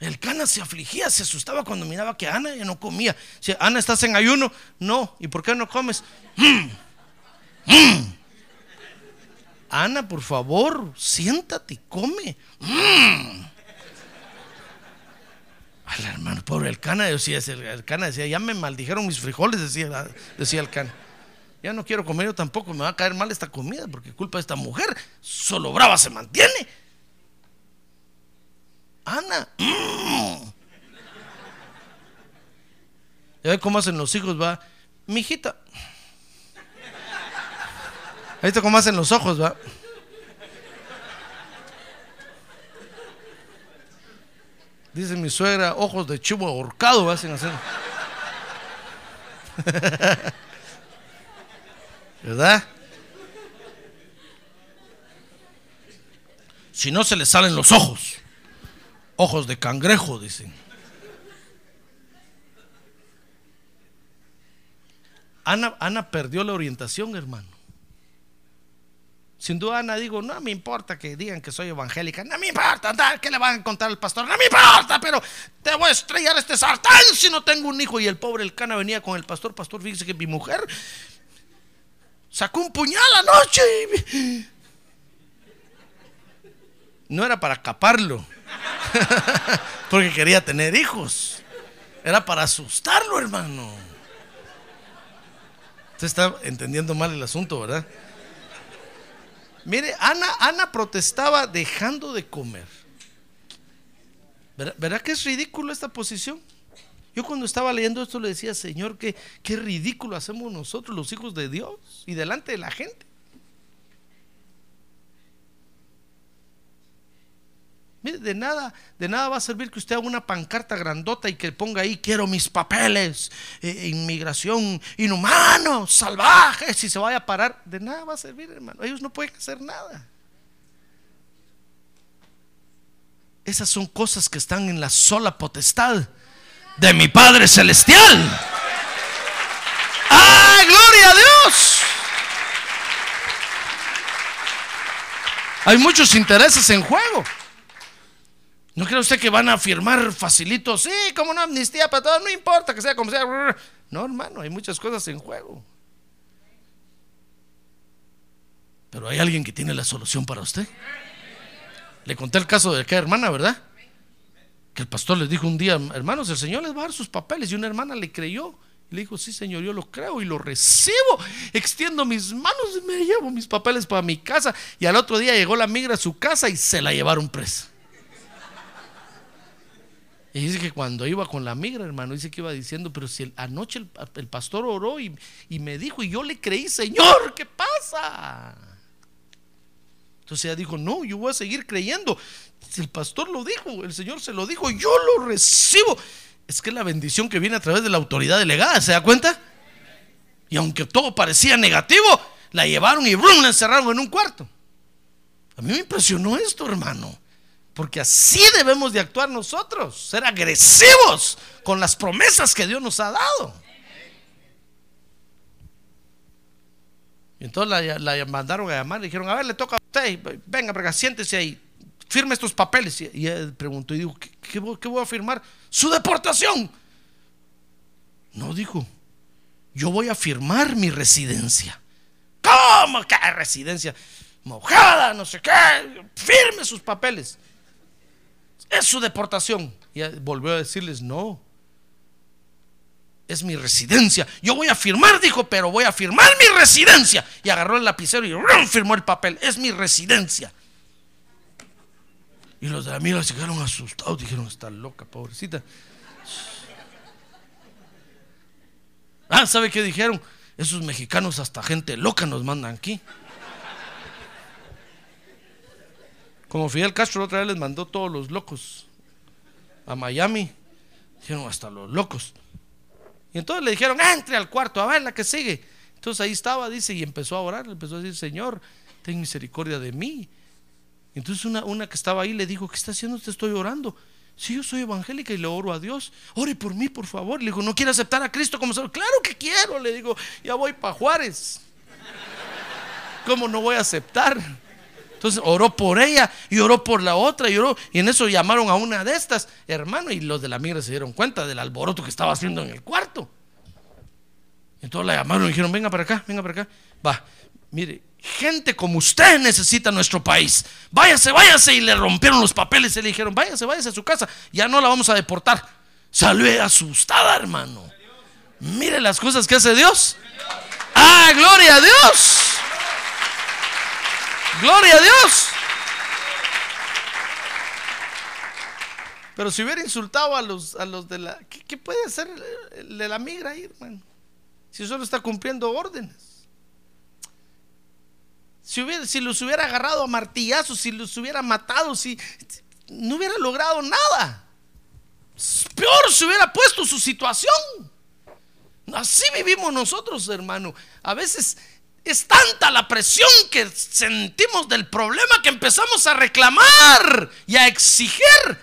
El cana se afligía, se asustaba cuando miraba que Ana ya no comía. Si Ana, ¿estás en ayuno? No. ¿Y por qué no comes? Mm. Mm. Ana, por favor, siéntate y come. Mm hermano, pobre el cana, decía, el cana decía, ya me maldijeron mis frijoles, decía, decía el cana. Ya no quiero comer yo tampoco, me va a caer mal esta comida, porque culpa de esta mujer, solo brava se mantiene. Ana, mmm. Ya ve cómo hacen los hijos, va, mi está cómo hacen los ojos, va. Dice mi suegra, ojos de chivo ahorcado hacen hacer. ¿Verdad? Si no se le salen los ojos. Ojos de cangrejo, dicen. Ana, Ana perdió la orientación, hermano. Sin duda Ana digo, no me importa que digan que soy evangélica, no me importa, ¿qué le van a contar al pastor? No me importa, pero te voy a estrellar este sartén si no tengo un hijo. Y el pobre el cana venía con el pastor, pastor, fíjese que mi mujer sacó un puñal anoche. No era para caparlo, porque quería tener hijos. Era para asustarlo, hermano. Usted está entendiendo mal el asunto, ¿verdad? Mire, Ana, Ana protestaba dejando de comer. ¿Verdad, que es ridículo esta posición? Yo cuando estaba leyendo esto le decía, Señor, que qué ridículo hacemos nosotros los hijos de Dios y delante de la gente. Mire, de nada, de nada va a servir que usted haga una pancarta grandota y que ponga ahí quiero mis papeles, eh, inmigración, inhumanos, salvajes, y se vaya a parar. De nada va a servir, hermano. Ellos no pueden hacer nada. Esas son cosas que están en la sola potestad de mi Padre Celestial. ¡Ah, gloria a Dios! Hay muchos intereses en juego. ¿No cree usted que van a firmar facilito? Sí, como una amnistía para todos, no importa que sea como sea. No, hermano, hay muchas cosas en juego. Pero hay alguien que tiene la solución para usted. Le conté el caso de aquella hermana, ¿verdad? Que el pastor les dijo un día, hermanos, el Señor les va a dar sus papeles. Y una hermana le creyó. Y le dijo, sí, Señor, yo lo creo y lo recibo. Extiendo mis manos y me llevo mis papeles para mi casa. Y al otro día llegó la migra a su casa y se la llevaron presa. Y dice que cuando iba con la migra, hermano, dice que iba diciendo, pero si anoche el, pastor oró y, y me dijo, y yo le creí, Señor, ¿qué pasa? Entonces ella dijo, no, yo voy a seguir creyendo. Si el pastor lo dijo, el Señor se lo dijo, yo lo recibo. Es que la bendición que viene a través de la autoridad delegada, ¿se da cuenta? Y aunque todo parecía negativo, la llevaron y brum, la encerraron en un cuarto. A mí me impresionó esto, hermano. Porque así debemos de actuar nosotros, ser agresivos con las promesas que Dios nos ha dado. Y entonces la, mandaron a llamar, le dijeron, a ver, le toca a usted, venga, para siéntese ahí, firme estos papeles. Y, él preguntó y dijo, ¿qué, voy a firmar? Su deportación. No, dijo, yo voy a firmar mi residencia. ¿Cómo que residencia? Mojada, no sé qué, firme sus papeles. Es su deportación. Y volvió a decirles, no, es mi residencia. Yo voy a firmar, dijo, pero voy a firmar mi residencia. Y agarró el lapicero y firmó el papel. Es mi residencia. Y los de la mira se quedaron asustados. Dijeron, está loca, pobrecita. Ah, ¿sabe qué dijeron? Esos mexicanos hasta gente loca nos mandan aquí. Como Fidel Castro otra vez les mandó todos los locos a Miami. Dijeron, hasta los locos. Y entonces le dijeron, entre al cuarto, a ver la que sigue. Entonces ahí estaba, dice, y empezó a orar, le empezó a decir, Señor, ten misericordia de mí. Entonces una, una que estaba ahí le dijo, ¿qué está haciendo? Te estoy orando. Si yo soy evangélica y le oro a Dios, ore por mí, por favor. Le dijo, ¿no quiere aceptar a Cristo como Señor? Claro que quiero, le digo, ya voy para Juárez. ¿Cómo no voy a aceptar? Entonces oró por ella y oró por la otra y oró. Y en eso llamaron a una de estas, hermano, y los de la migra se dieron cuenta del alboroto que estaba haciendo en el cuarto. Entonces la llamaron y dijeron, venga para acá, venga para acá. Va, mire, gente como usted necesita nuestro país. Váyase, váyase. Y le rompieron los papeles y le dijeron, váyase, váyase a su casa. Ya no la vamos a deportar. Salió asustada, hermano. Mire las cosas que hace Dios. Ah, gloria a Dios. Gloria a Dios. Pero si hubiera insultado a los, a los de la... ¿qué, puede hacer de la migra ahí, hermano? Si solo está cumpliendo órdenes. Si, hubiera, si los hubiera agarrado a martillazos, si los hubiera matado, si no hubiera logrado nada. Peor se hubiera puesto su situación. Así vivimos nosotros, hermano. A veces es tanta la presión que sentimos del problema que empezamos a reclamar y a exigir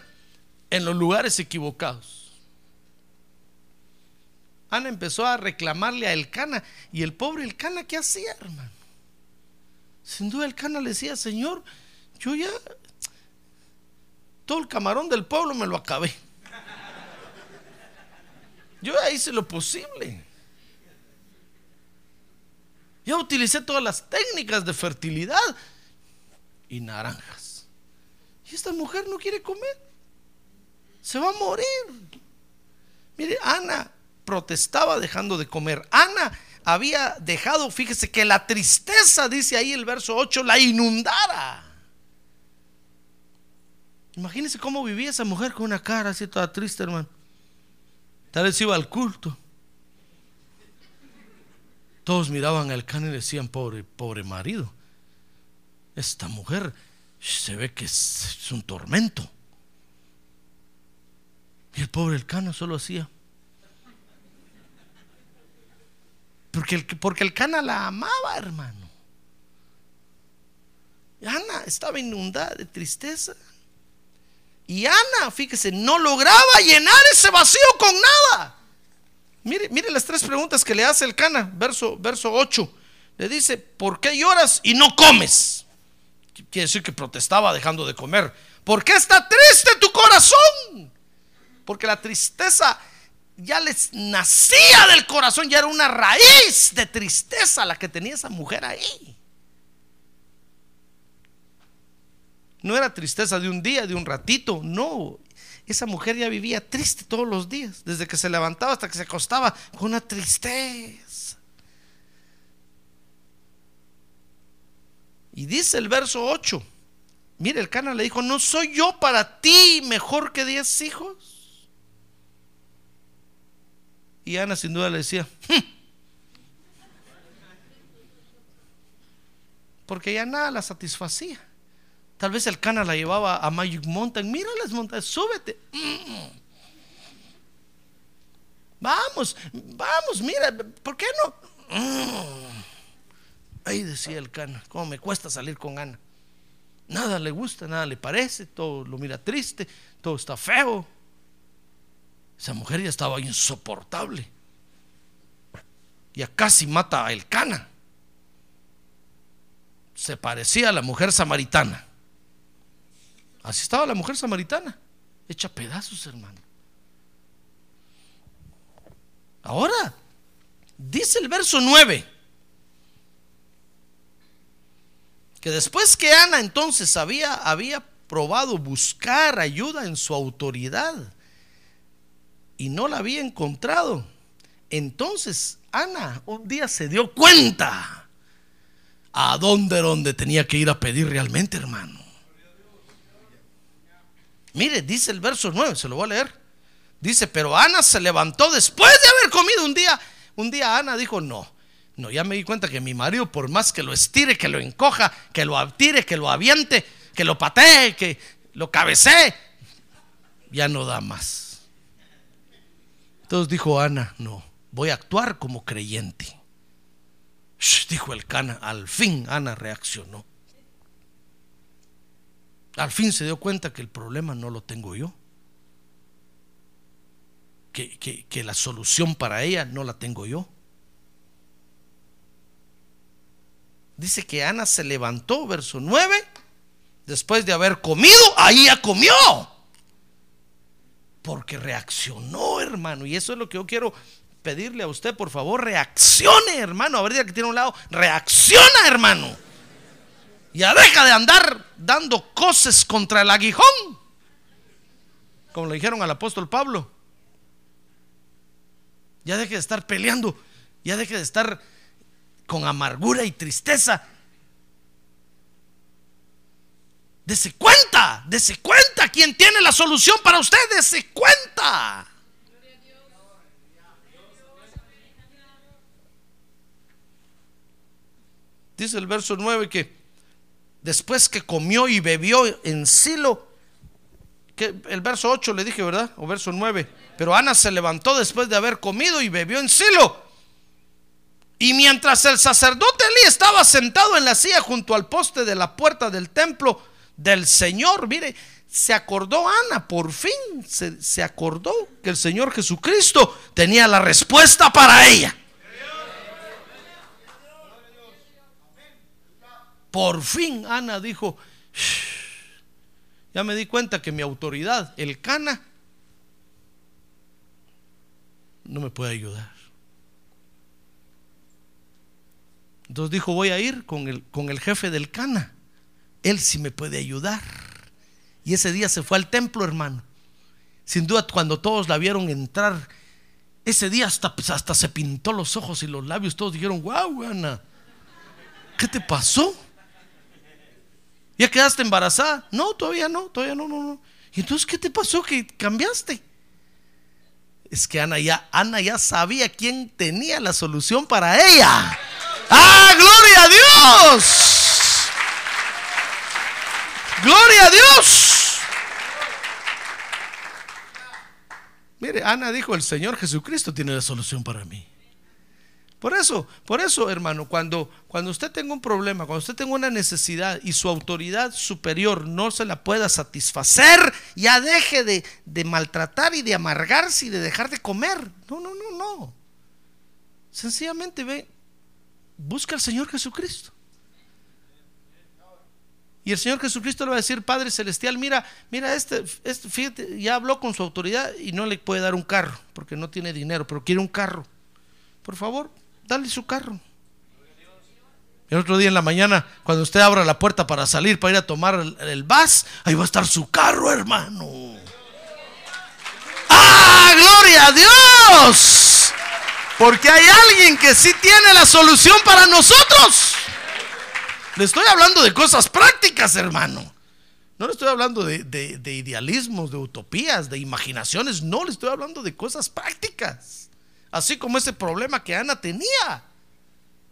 en los lugares equivocados. Ana empezó a reclamarle a Elcana y el pobre Elcana, ¿qué hacía, hermano? Sin duda Elcana le decía, Señor, yo ya todo el camarón del pueblo me lo acabé. Yo ya hice lo posible. Ya utilicé todas las técnicas de fertilidad y naranjas. Y esta mujer no quiere comer. Se va a morir. Mire, Ana protestaba dejando de comer. Ana había dejado, fíjese que la tristeza, dice ahí el verso 8, la inundara. Imagínese cómo vivía esa mujer con una cara así toda triste, hermano. Tal vez iba al culto todos miraban al can y decían, pobre, pobre marido. Esta mujer se ve que es, un tormento. Y el pobre Elcano solo hacía. Porque el, porque el cana la amaba, hermano. Ana estaba inundada de tristeza. Y Ana, fíjese, no lograba llenar ese vacío con nada. Mire, mire las tres preguntas que le hace el Cana, verso, verso 8. Le dice, ¿por qué lloras y no comes? Quiere decir que protestaba dejando de comer. ¿Por qué está triste tu corazón? Porque la tristeza ya les nacía del corazón, ya era una raíz de tristeza la que tenía esa mujer ahí. No era tristeza de un día, de un ratito, no. Esa mujer ya vivía triste todos los días, desde que se levantaba hasta que se acostaba, con una tristeza. Y dice el verso 8, mire, el cana le dijo, ¿no soy yo para ti mejor que diez hijos? Y Ana sin duda le decía, "Hmm". porque ya nada la satisfacía. Tal vez el cana la llevaba a Magic Mountain. Mira las montañas, súbete. Mm. Vamos, vamos, mira, ¿por qué no? Mm. Ahí decía el cana, cómo me cuesta salir con Ana. Nada le gusta, nada le parece, todo lo mira triste, todo está feo. Esa mujer ya estaba insoportable. Ya casi mata a el cana. Se parecía a la mujer samaritana. Así estaba la mujer samaritana, hecha pedazos, hermano. Ahora, dice el verso 9, que después que Ana entonces había, había probado buscar ayuda en su autoridad y no la había encontrado, entonces Ana un día se dio cuenta a dónde, dónde tenía que ir a pedir realmente, hermano. Mire, dice el verso 9, se lo voy a leer. Dice, pero Ana se levantó después de haber comido un día. Un día Ana dijo, no, no, ya me di cuenta que mi marido, por más que lo estire, que lo encoja, que lo atire, que lo aviente, que lo patee, que lo cabecee, ya no da más. Entonces dijo Ana, no, voy a actuar como creyente. Dijo el cana, al fin Ana reaccionó. Al fin se dio cuenta que el problema no lo tengo yo. Que, que, la solución para ella no la tengo yo. Dice que Ana se levantó, verso 9, después de haber comido, ahí ya comió. Porque reaccionó, hermano. Y eso es lo que yo quiero pedirle a usted, por favor, reaccione, hermano. A ver, que tiene un lado, reacciona, hermano. Ya deja de andar dando cosas contra el aguijón. Como le dijeron al apóstol Pablo. Ya deje de estar peleando. Ya deje de estar con amargura y tristeza. Dese cuenta, dese cuenta quién tiene la solución para usted, dese cuenta. Dice el verso 9 que después que comió y bebió en Silo, el verso 8 le dije, ¿verdad? O verso 9. Pero Ana se levantó después de haber comido y bebió en Silo. Y mientras el sacerdote Elí estaba sentado en la silla junto al poste de la puerta del templo del Señor, mire, se acordó Ana, por fin se, se acordó que el Señor Jesucristo tenía la respuesta para ella. Por fin Ana dijo, ya me di cuenta que mi autoridad, el Cana, no me puede ayudar. Entonces dijo, voy a ir con el, con el jefe del Cana. Él sí me puede ayudar. Y ese día se fue al templo, hermano. Sin duda, cuando todos la vieron entrar, ese día hasta, pues, hasta se pintó los ojos y los labios. Todos dijeron, wow, Ana, ¿qué te pasó? ¿Ya quedaste embarazada? No, todavía no, todavía no, no, no. ¿Y entonces qué te pasó que cambiaste? Es que Ana ya, Ana ya sabía quién tenía la solución para ella. ¡Ah, gloria a Dios! ¡Gloria a Dios! Mire, Ana dijo, el Señor Jesucristo tiene la solución para mí. Por eso, por eso, hermano, cuando, cuando usted tenga un problema, cuando usted tenga una necesidad y su autoridad superior no se la pueda satisfacer, ya deje de, de maltratar y de amargarse y de dejar de comer. No, no, no, no. Sencillamente ve, busca al Señor Jesucristo. Y el Señor Jesucristo le va a decir, Padre Celestial, mira, mira, este, este, fíjate, ya habló con su autoridad y no le puede dar un carro, porque no tiene dinero, pero quiere un carro. Por favor, dale su carro. El otro día en la mañana, cuando usted abra la puerta para salir, para ir a tomar el, bus, ahí va a estar su carro, hermano. ¡Ah, gloria a Dios! Porque hay alguien que sí tiene la solución para nosotros. Le estoy hablando de cosas prácticas, hermano. No le estoy hablando de, de, de, idealismos, de utopías, de imaginaciones. No, le estoy hablando de cosas prácticas. Así como ese problema que Ana tenía.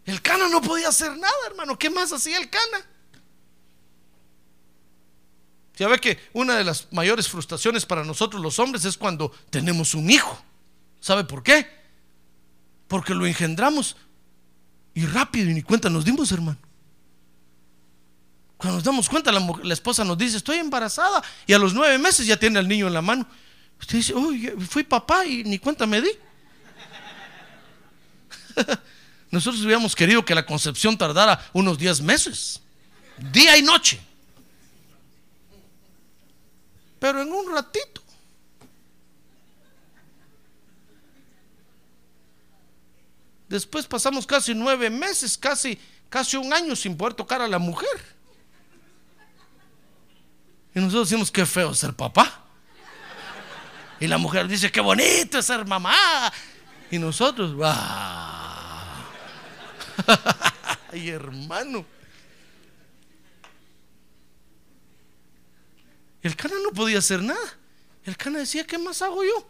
El Cana no podía hacer nada, hermano. ¿Qué más hacía el Cana? Ya ve que una de las mayores frustraciones para nosotros los hombres es cuando tenemos un hijo. ¿Sabe por qué? Porque lo engendramos y rápido y ni cuenta nos dimos, hermano. Cuando nos damos cuenta, la, esposa nos dice, estoy embarazada. Y a los nueve meses ya tiene al niño en la mano. Usted dice, uy, fui papá y ni cuenta me di. Nosotros hubiéramos querido que la concepción tardara unos diez meses, día y noche. Pero en un ratito. Después pasamos casi nueve meses, casi, casi un año sin poder tocar a la mujer. Y nosotros decimos, qué feo ser papá. Y la mujer dice, qué bonito es ser mamá. Y nosotros, ¡ah! Ay, hermano. El cana no podía hacer nada. El cana decía, ¿qué más hago yo?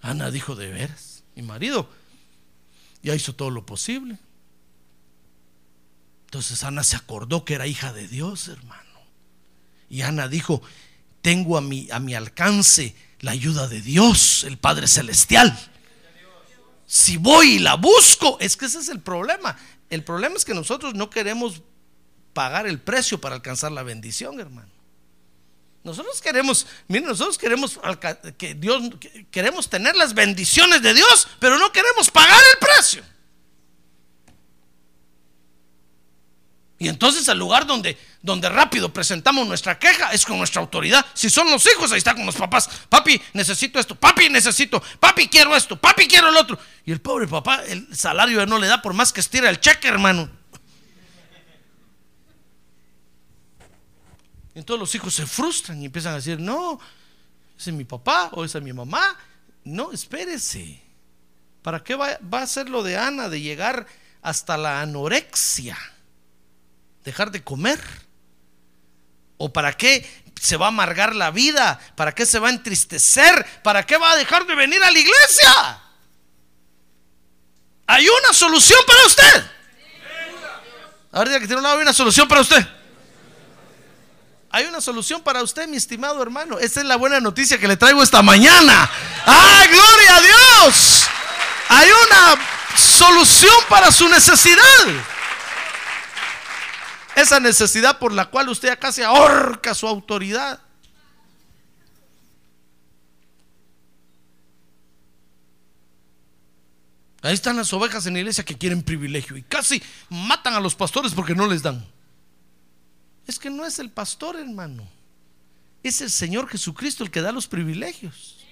Ana dijo, de veras, mi marido ya hizo todo lo posible. Entonces Ana se acordó que era hija de Dios, hermano. Y Ana dijo, tengo a mi, a mi alcance la ayuda de Dios, el Padre Celestial. Si voy y la busco, es que ese es el problema. El problema es que nosotros no queremos pagar el precio para alcanzar la bendición, hermano. Nosotros queremos, miren, nosotros queremos que Dios, queremos tener las bendiciones de Dios, pero no queremos pagar el precio. Y entonces el lugar donde, donde rápido presentamos nuestra queja es con nuestra autoridad. Si son los hijos, ahí está con los papás. Papi, necesito esto. Papi, necesito. Papi, quiero esto. Papi, quiero el otro. Y el pobre papá, el salario no le da por más que estira el cheque, hermano. Entonces los hijos se frustran y empiezan a decir, no, ese es mi papá o esa es mi mamá. No, espérese. ¿Para qué va, va a ser lo de Ana de llegar hasta la anorexia? Dejar de comer? ¿O para qué se va a amargar la vida? ¿Para qué se va a entristecer? ¿Para qué va a dejar de venir a la iglesia? Hay una solución para usted. A ver, que tiene un lado, hay una solución para usted. Hay una solución para usted, mi estimado hermano. Esa es la buena noticia que le traigo esta mañana. ¡Ay, gloria a Dios! Hay una solución para su necesidad. Esa necesidad por la cual usted acá se ahorca su autoridad. Ahí están las ovejas en la iglesia que quieren privilegio y casi matan a los pastores porque no les dan. Es que no es el pastor, hermano. Es el Señor Jesucristo el que da los privilegios.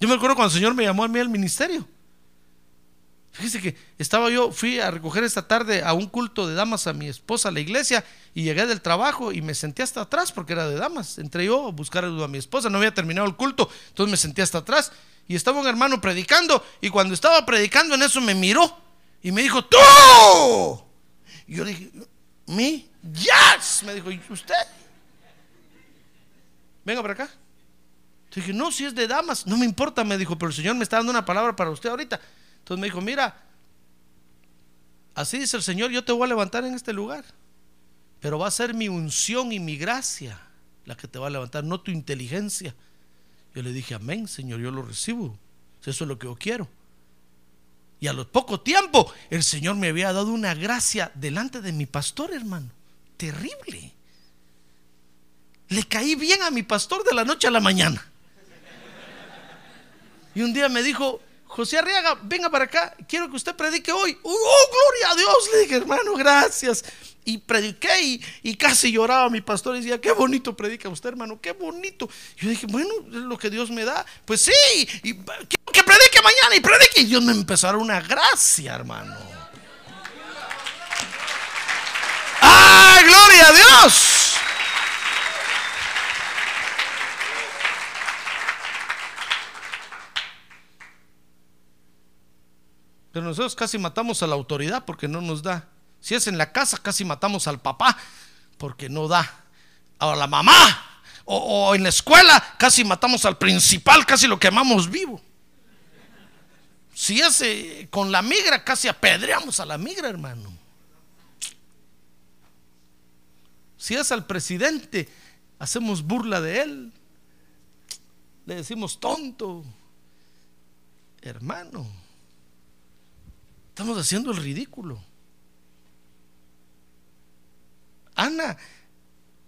Yo me acuerdo cuando el Señor me llamó a mí al ministerio. Fíjese que estaba yo, fui a recoger esta tarde a un culto de damas a mi esposa a la iglesia y llegué del trabajo y me senté hasta atrás porque era de damas. Entré yo a buscar a mi esposa, no había terminado el culto, entonces me senté hasta atrás y estaba un hermano predicando y cuando estaba predicando en eso me miró y me dijo, ¡tú! Y yo dije, ¿me? ¡Yes! Me dijo, ¿y usted? Venga para acá. dije, no, si es de damas, no me importa, me dijo, pero el Señor me está dando una palabra para usted ahorita. Entonces me dijo, mira, así dice el Señor, yo te voy a levantar en este lugar, pero va a ser mi unción y mi gracia la que te va a levantar, no tu inteligencia. Yo le dije, amén, Señor, yo lo recibo. Eso es lo que yo quiero. Y a lo poco tiempo, el Señor me había dado una gracia delante de mi pastor, hermano. Terrible. Le caí bien a mi pastor de la noche a la mañana. Y un día me dijo, José Arriaga, venga para acá, quiero que usted predique hoy. ¡Oh, gloria a Dios! Le dije, hermano, gracias. Y prediqué y, casi lloraba mi pastor y decía, qué bonito predica usted, hermano, qué bonito. Yo dije, bueno, es lo que Dios me da. Pues sí, y, que predique mañana y predique. Y Dios me empezó a dar una gracia, hermano. ¡Ah, gloria a Dios! Pero nosotros casi matamos a la autoridad porque no nos da. Si es en la casa, casi matamos al papá porque no da. A la mamá. O, en la escuela, casi matamos al principal, casi lo quemamos vivo. Si es eh, con la migra, casi apedreamos a la migra, hermano. Si es al presidente, hacemos burla de él. Le decimos tonto. Hermano. Estamos haciendo el ridículo. Ana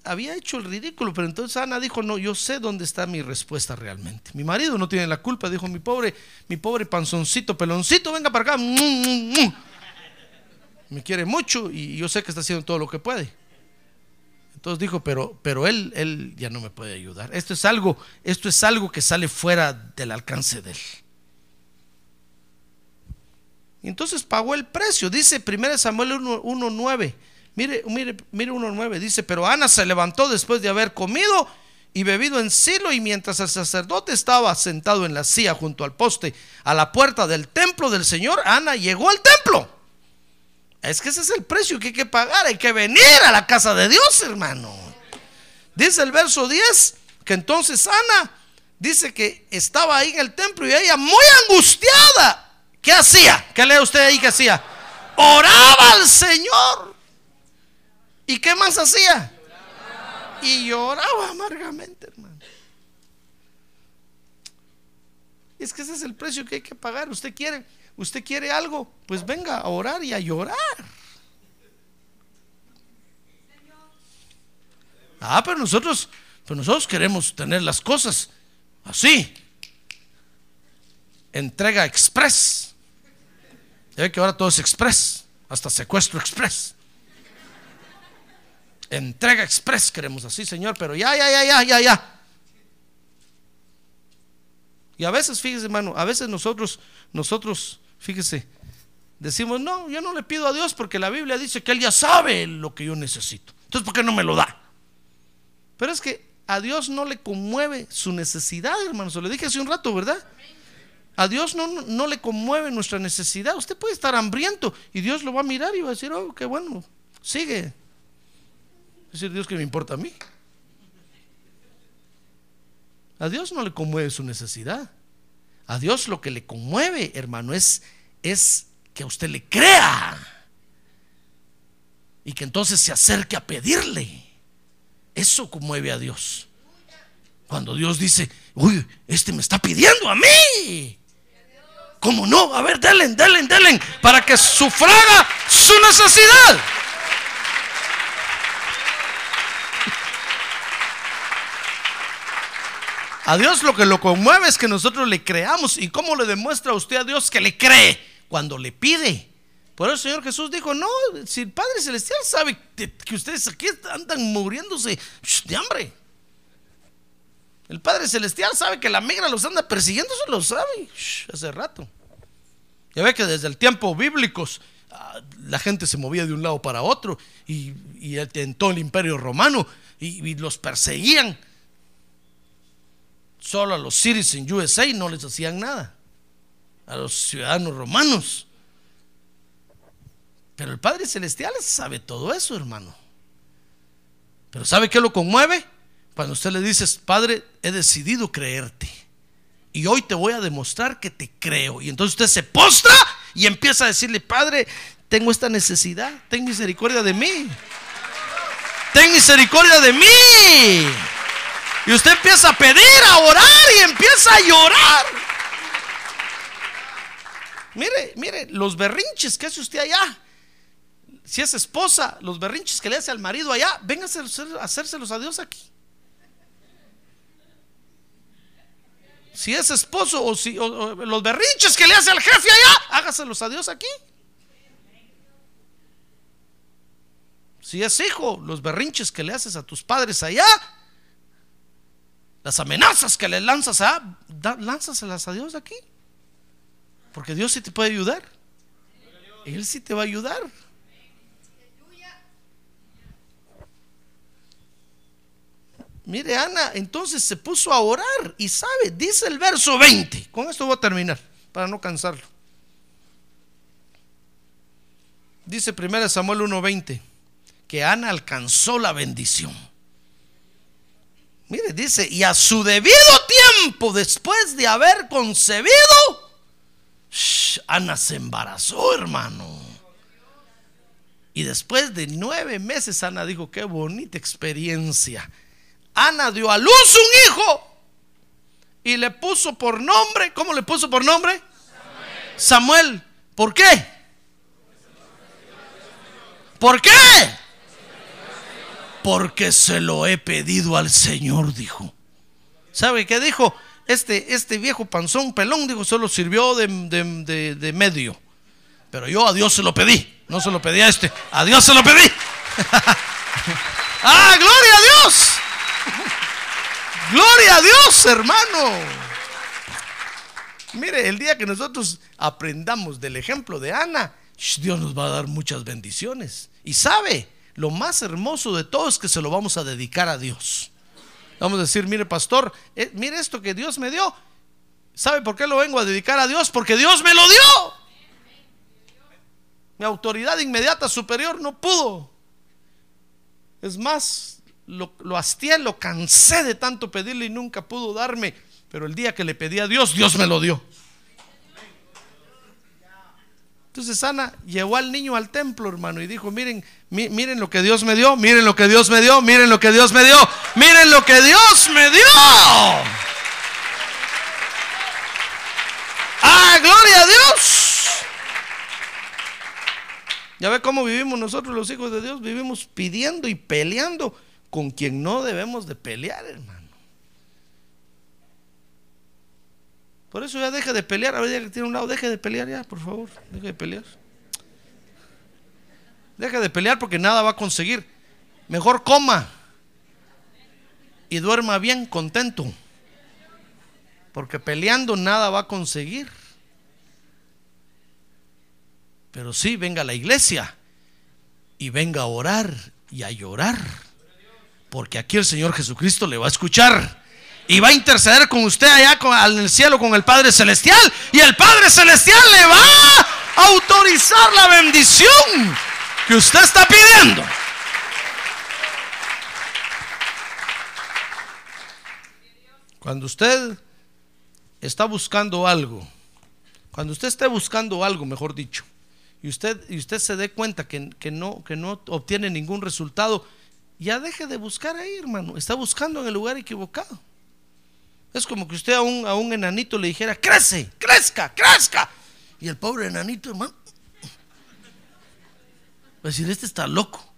había hecho el ridículo, pero entonces Ana dijo, no, yo sé dónde está mi respuesta realmente. Mi marido no tiene la culpa, dijo mi pobre, mi pobre panzoncito, peloncito, venga para acá. Me quiere mucho y yo sé que está haciendo todo lo que puede. Entonces dijo, pero, pero él, él ya no me puede ayudar. Esto es algo, esto es algo que sale fuera del alcance de él. Entonces pagó el precio. Dice 1 Samuel 1.9. Mire, mire, mire 1.9. Dice, pero Ana se levantó después de haber comido y bebido en Silo y mientras el sacerdote estaba sentado en la silla junto al poste a la puerta del templo del Señor, Ana llegó al templo. Es que ese es el precio que hay que pagar. Hay que venir a la casa de Dios, hermano. Dice el verso 10 que entonces Ana dice que estaba ahí en el templo y ella muy angustiada ¿Qué hacía? ¿Qué lee usted ahí que hacía? Oraba al Señor. ¿Y qué más hacía? Y lloraba amargamente, hermano. Es que ese es el precio que hay que pagar. Usted quiere, usted quiere algo, pues venga a orar y a llorar. Ah, pero nosotros, pero nosotros queremos tener las cosas así. Entrega express. Ya que ahora todo es express, hasta secuestro express. Entrega express queremos así, Señor, pero ya, ya, ya, ya, ya, ya. Y a veces, fíjese, hermano, a veces nosotros, nosotros, fíjese, decimos, no, yo no le pido a Dios porque la Biblia dice que Él ya sabe lo que yo necesito. Entonces, ¿por qué no me lo da? Pero es que a Dios no le conmueve su necesidad, hermano. Se lo dije hace un rato, ¿verdad? A Dios no, no, le conmueve nuestra necesidad. Usted puede estar hambriento y Dios lo va a mirar y va a decir, oh, qué bueno, sigue. Es decir, Dios que me importa a mí. A Dios no le conmueve su necesidad. A Dios lo que le conmueve, hermano, es, es que a usted le crea. Y que entonces se acerque a pedirle. Eso conmueve a Dios. Cuando Dios dice, uy, este me está pidiendo a mí. ¿Cómo no? A ver, denle, denle, denle, para que sufraga su necesidad. A Dios lo que lo conmueve es que nosotros le creamos. ¿Y cómo le demuestra usted a Dios que le cree? Cuando le pide. Por eso el Señor Jesús dijo, no, si el Padre Celestial sabe que ustedes aquí andan muriéndose de hambre. El Padre Celestial sabe que la migra los anda persiguiendo, eso lo sabe hace rato. Ya ve que desde el tiempo bíblicos ah, la gente se movía de un lado para otro y, en todo el imperio romano y, los perseguían. Solo a los citizens USA no les hacían nada, a los ciudadanos romanos. Pero el Padre Celestial sabe todo eso, hermano. Pero ¿sabe qué lo conmueve? Cuando usted le dice, Padre, he decidido creerte. Y hoy te voy a demostrar que te creo. Y entonces usted se postra y empieza a decirle, Padre, tengo esta necesidad. Ten misericordia de mí. Ten misericordia de mí. Y usted empieza a pedir, a orar y empieza a llorar. Mire, mire, los berrinches que hace usted allá. Si es esposa, los berrinches que le hace al marido allá, véngase a hacérselos a Dios aquí. Si es esposo o si los berrinches que le hace al jefe allá, hágaselos a Dios aquí. Si es hijo, los berrinches que le haces a tus padres allá, las amenazas que le lanzas a, lánzaselas a Dios aquí. Porque Dios sí te puede ayudar. Él sí te va a ayudar. Mire, Ana, entonces se puso a orar y sabe, dice el verso 20. Con esto voy a terminar, para no cansarlo. Dice 1 Samuel 1:20 que Ana alcanzó la bendición. Mire, dice, y a su debido tiempo, después de haber concebido, Ana se embarazó, hermano. Y después de nueve meses, Ana dijo, qué bonita experiencia. Ana dio a luz un hijo y le puso por nombre, ¿cómo le puso por nombre? Samuel. ¿Por qué? ¿Por qué? Porque se lo he pedido al Señor, dijo. ¿Sabe qué dijo? Este, este viejo panzón pelón, dijo, solo sirvió de, de medio. Pero yo a Dios se lo pedí. No se lo pedí a este. A Dios se lo pedí. ¡Ah, gloria a Dios! Gloria a Dios, hermano. Mire, el día que nosotros aprendamos del ejemplo de Ana, Dios nos va a dar muchas bendiciones. Y sabe, lo más hermoso de todo es que se lo vamos a dedicar a Dios. Vamos a decir, mire pastor, eh, mire esto que Dios me dio. ¿Sabe por qué lo vengo a dedicar a Dios? Porque Dios me lo dio. Mi autoridad inmediata superior no pudo. Es más, lo, lo hastié, lo cansé de tanto pedirle y nunca pudo darme. Pero el día que le pedí a Dios, Dios me lo dio. Entonces Ana llevó al niño al templo, hermano, y dijo, miren, miren lo que Dios me dio, miren lo que Dios me dio, miren lo que Dios me dio, miren lo que Dios me dio. ¡Ah, gloria a Dios! Ya ve cómo vivimos nosotros los hijos de Dios, vivimos pidiendo y peleando con quien no debemos de pelear, hermano. Por eso ya deje de pelear. A ver, que tiene un lado, deje de pelear ya, por favor. Deje de pelear. Deje de pelear porque nada va a conseguir. Mejor coma y duerma bien, contento. Porque peleando nada va a conseguir. Pero sí, venga a la iglesia y venga a orar y a llorar. Porque aquí el Señor Jesucristo le va a escuchar y va a interceder con usted allá en el cielo con el Padre Celestial. Y el Padre Celestial le va a autorizar la bendición que usted está pidiendo. Cuando usted está buscando algo, cuando usted esté buscando algo, mejor dicho, y usted, y usted se dé cuenta que, no, que no obtiene ningún resultado, ya deje de buscar ahí, hermano. Está buscando en el lugar equivocado. Es como que usted a un, a un enanito le dijera, crece, crezca, crezca. Y el pobre enanito, hermano, va a decir, este está loco.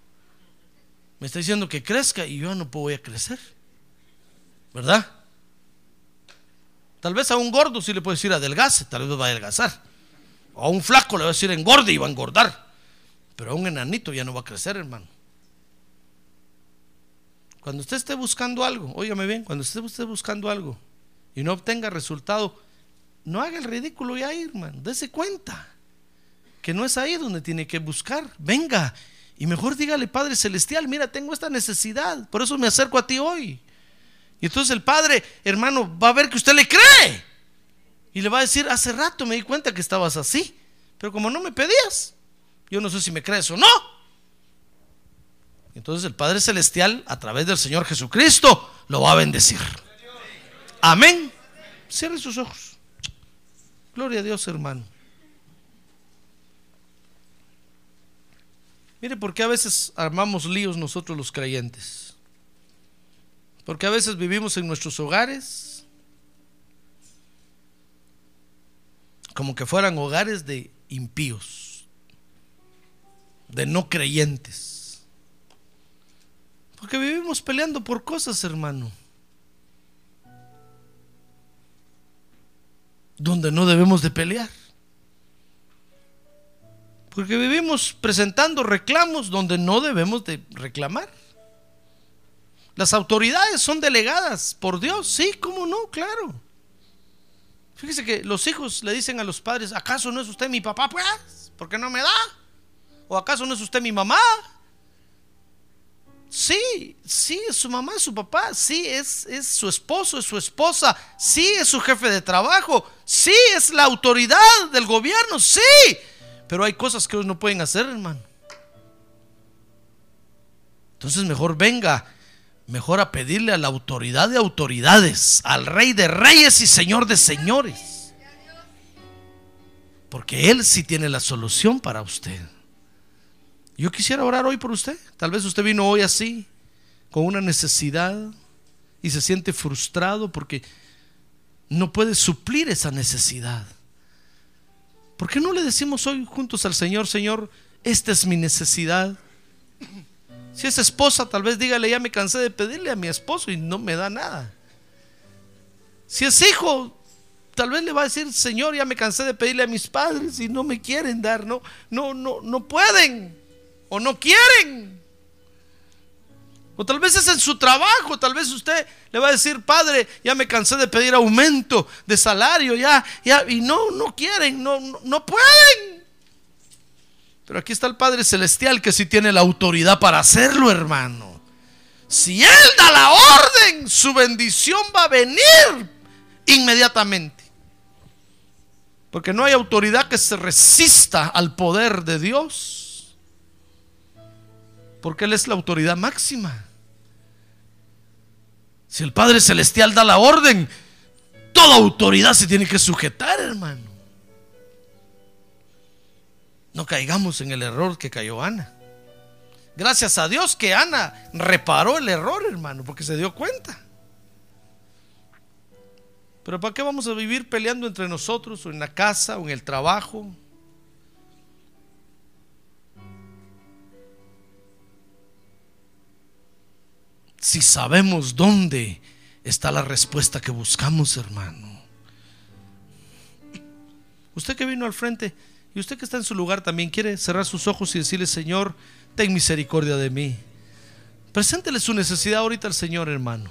Me está diciendo que crezca y yo no puedo a crecer. ¿Verdad? Tal vez a un gordo sí le puede decir adelgace, tal vez va a adelgazar. O a un flaco le va a decir engorde y va a engordar. Pero a un enanito ya no va a crecer, hermano. Cuando usted esté buscando algo, óigame bien, cuando usted esté buscando algo y no obtenga resultado, no haga el ridículo ya, hermano. Dese cuenta que no es ahí donde tiene que buscar. Venga y mejor dígale, Padre Celestial, mira, tengo esta necesidad, por eso me acerco a ti hoy. Y entonces el Padre, hermano, va a ver que usted le cree. Y le va a decir, hace rato me di cuenta que estabas así, pero como no me pedías, yo no sé si me crees o no. Entonces el Padre Celestial, a través del Señor Jesucristo, lo va a bendecir. Amén. Cierre sus ojos. Gloria a Dios, hermano. Mire, por qué a veces armamos líos nosotros los creyentes. Porque a veces vivimos en nuestros hogares como que fueran hogares de impíos, de no creyentes. Porque vivimos peleando por cosas, hermano. Donde no debemos de pelear. Porque vivimos presentando reclamos donde no debemos de reclamar. Las autoridades son delegadas por Dios, sí, cómo no, claro. Fíjese que los hijos le dicen a los padres, ¿acaso no es usted mi papá? Pues, ¿por qué no me da? ¿O acaso no es usted mi mamá? Sí, sí, es su mamá, es su papá, sí, es, es su esposo, es su esposa, sí, es su jefe de trabajo, sí, es la autoridad del gobierno, sí, pero hay cosas que ellos no pueden hacer, hermano. Entonces mejor venga mejor a pedirle a la autoridad de autoridades, al rey de reyes y señor de señores. Porque Él sí tiene la solución para usted. Yo quisiera orar hoy por usted. Tal vez usted vino hoy así, con una necesidad, y se siente frustrado porque no puede suplir esa necesidad. ¿Por qué no le decimos hoy juntos al Señor, Señor, esta es mi necesidad? Si es esposa, tal vez dígale, ya me cansé de pedirle a mi esposo y no me da nada. Si es hijo, tal vez le va a decir, Señor, ya me cansé de pedirle a mis padres y no me quieren dar, no, no, no, no pueden o no quieren. O tal vez es en su trabajo, tal vez usted le va a decir, padre, ya me cansé de pedir aumento de salario, ya, ya, y no, no quieren, no, no, pueden. Pero aquí está el Padre Celestial que sí tiene la autoridad para hacerlo, hermano. Si Él da la orden, su bendición va a venir inmediatamente. Porque no hay autoridad que se resista al poder de Dios. Porque Él es la autoridad máxima. Si el Padre Celestial da la orden, toda autoridad se tiene que sujetar, hermano no caigamos en el error que cayó Ana. Gracias a Dios que Ana reparó el error, hermano, porque se dio cuenta. Pero ¿para qué vamos a vivir peleando entre nosotros o en la casa o en el trabajo? Si sabemos dónde está la respuesta que buscamos, hermano. Usted que vino al frente, y usted que está en su lugar también quiere cerrar sus ojos y decirle, Señor, ten misericordia de mí. Preséntele su necesidad ahorita al Señor, hermano.